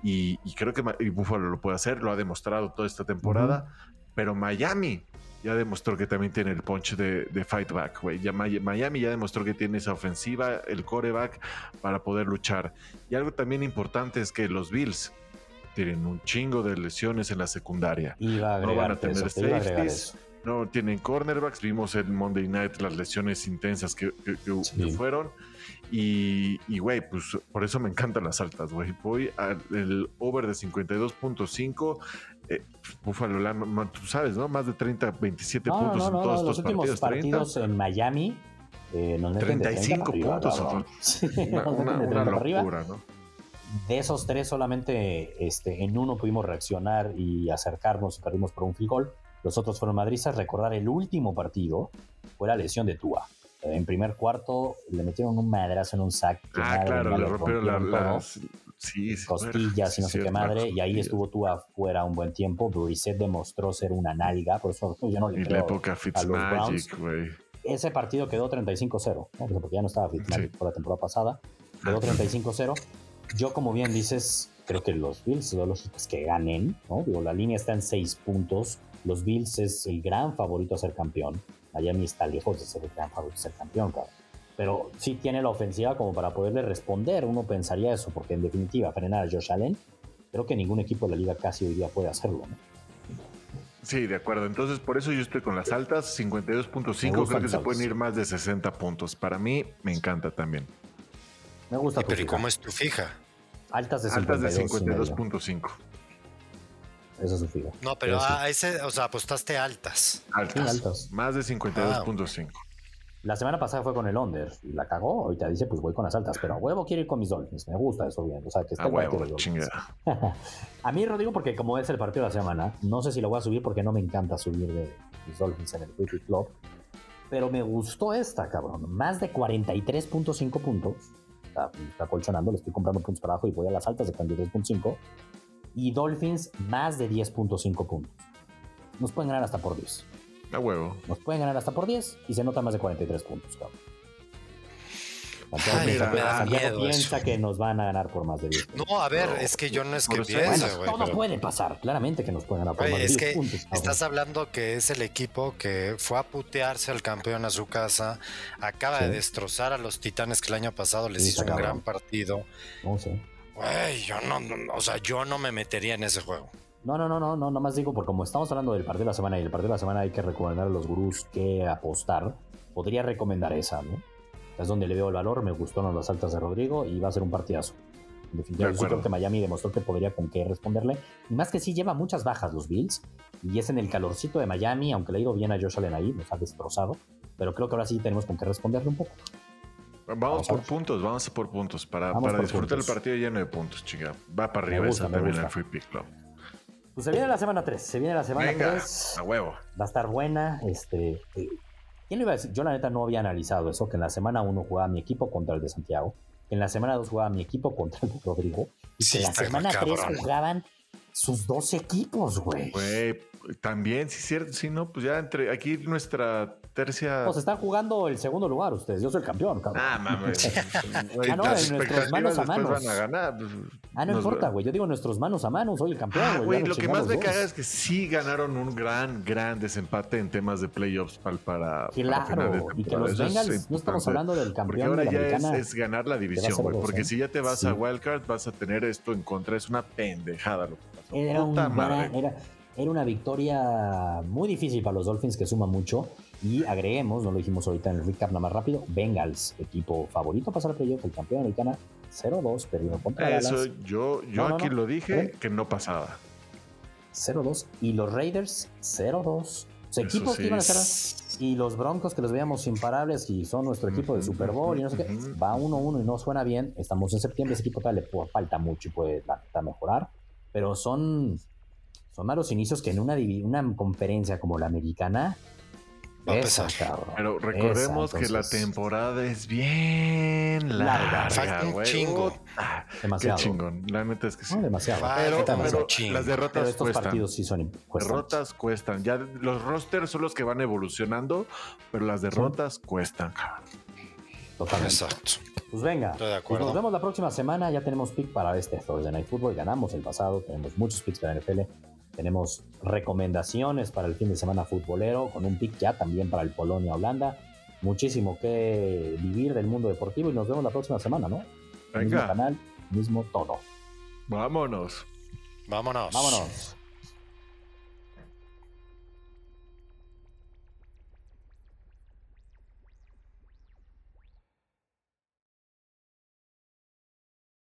Y, creo que Buffalo lo puede hacer, lo ha demostrado toda esta temporada. Pero Miami ya demostró que también tiene el punch de, de fight back, güey. Miami ya demostró que tiene esa ofensiva, el coreback, para poder luchar. Y algo también importante es que los Bills tienen un chingo de lesiones en la secundaria. no van a tener safeties, no tienen cornerbacks. Vimos en Monday Night las lesiones intensas que, fueron. Y, güey, pues por eso me encantan las altas, güey. Voy al over de 52.5 eh, Búfalo, tú sabes, ¿no? Más de 30, 27 puntos en todos estos últimos partidos. en Miami. Eh, 35 puntos. una, locura, ¿no? De esos tres, solamente este, en uno pudimos reaccionar y acercarnos y perdimos por un field goal. Los otros fueron madrizas. Recordar el último partido fue la lesión de Tua. En primer cuarto le metieron un madrazo en un sack. Ah, claro, le rompieron la, las, costillas y no sé qué madre, y ahí estuvo tú afuera un buen tiempo. Brissett demostró ser una nalga, por eso yo no le creo la época Fitzmagic, güey. Ese partido quedó 35-0, porque ya no estaba Fitzmagic por la temporada pasada. Quedó 35-0. Yo, como bien dices, creo que los Bills, lo lógico es que ganen, ¿no? Digo, la línea está en 6 puntos. Los Bills es el gran favorito a ser campeón. Miami está lejos de ser el gran favorito a ser campeón, cabrón pero sí tiene la ofensiva como para poderle responder. Uno pensaría eso, porque en definitiva, frenar a Josh Allen, creo que ningún equipo de la liga casi hoy día puede hacerlo. ¿no? Sí, de acuerdo. Entonces, por eso yo estoy con las altas, 52.5, creo que se pueden ir más de 60 puntos. Para mí, me encanta también. Me gusta. pero ¿y cómo es tu fija? Altas de 52.5. Esa es su fila. No, pero a ese, o sea, apostaste altas. Altas. altas. Más de 52.5. La semana pasada fue con el under y la cagó. Ahorita dice, pues voy con las altas, pero a huevo quiero ir con mis Dolphins. Me gusta eso bien. O sea, que esté a huevo, A mí, Rodrigo, porque como es el partido de la semana, no sé si lo voy a subir porque no me encanta subir de mis Dolphins en el Free Club. Pero me gustó esta, cabrón. Más de 43.5 puntos. Está, está colchonando, le estoy comprando puntos para abajo y voy a las altas de 43.5. Y Dolphins más de 10.5 puntos. Nos pueden ganar hasta por 10. A huevo. Nos pueden ganar hasta por 10 y se nota más de 43 puntos, cabrón. Santiago, piensa que nos van a ganar por más de 10 puntos. No, a ver, es que yo no es que piense, güey. todo puede pasar, claramente que nos pueden ganar por más de 10 es puntos. Estás hablando que es el equipo que fue a putearse al campeón a su casa, acaba de destrozar a los Titanes que el año pasado les hizo un gran partido. No sé. Güey, yo no, no, o sea, yo no me metería en ese juego. No, no, no, no, no, más digo, porque como estamos hablando del partido de la semana y el partido de la semana hay que recomendar a los gurús que apostar, podría recomendar esa, ¿no? Es donde le veo el valor, me gustaron las altas de Rodrigo y va a ser un partidazo. En definitiva, yo creo que Miami demostró que podría con qué responderle. Y más que sí, lleva muchas bajas los Bills. Y es en el calorcito de Miami, aunque le ha ido bien a Josh Allen ahí, nos ha destrozado. Pero creo que ahora sí tenemos con qué responderle un poco. Vamos, por puntos, vamos por puntos. Para, para disfrutar el partido lleno de puntos, chica. Va para arriba esa también el Free Pick Club. Pues se viene la semana 3, se viene la semana 3. A huevo. Va a estar buena. Este, eh, ¿Quién le iba a decir? Yo la neta no había analizado eso, que en la semana 1 jugaba mi equipo contra el de Santiago, que en la semana 2 jugaba mi equipo contra el de Rodrigo, y que en la semana 3 jugaban sus dos equipos, güey. Güey, también, sí, cierto, sí, no, pues ya entre aquí nuestra tercia. Pues están jugando el segundo lugar ustedes. Yo soy el campeón, cabrón. Ah, mames. ah, no, en nuestros manos a manos. Van a ganar. Pues, ah, no importa, güey. Yo digo nuestros manos a manos. Soy el campeón, ah, güey. lo que más me caga es que sí ganaron un gran, gran desempate en temas de playoffs para. para claro, y que los Bengals, no estamos hablando del campeón. Porque ahora de ya es, ganar la división, güey. Porque ¿eh? si ya te vas a Wildcard, vas a tener esto en contra. Es una pendejada lo que pasó. Era, Puta madre. Era, era una victoria muy difícil para los Dolphins que suma mucho. Y agreguemos, no lo dijimos ahorita en el recap nada más rápido, Bengals, equipo favorito a pasar playoff, el campeón americana 0-2, perdido contra Eso, yo, yo aquí lo dije que no pasaba. 0-2 y los Raiders 0-2. equipos que iban a ser y los Broncos que los veíamos imparables y son nuestro equipo de Super Bowl y no sé qué, va 1-1 y no suena bien. Estamos en septiembre, ese equipo todavía le falta mucho y puede mejorar, pero son son malos inicios que en una, una conferencia como la americana Va a pesar. Pero recordemos que la temporada es bien larga. Falta un chingo. demasiado. Qué chingón. La neta es que sí. No, demasiado. Pero, las derrotas estos cuestan. partidos sí son cuestan. Derrotas cuestan. Ya los rosters son los que van evolucionando, pero las derrotas cuestan. Totalmente. Exacto. Pues venga. Estoy de pues acuerdo. nos vemos la próxima semana. Ya tenemos pick para este Thursday Night Football. Ganamos el pasado. Tenemos muchos picks para NFL. Tenemos recomendaciones para el fin de semana futbolero, con un pick ya también para el Polonia-Holanda. Muchísimo que vivir del mundo deportivo y nos vemos la próxima semana, ¿no? Venga. Mismo canal, mismo todo. Vámonos. Vámonos. Vámonos.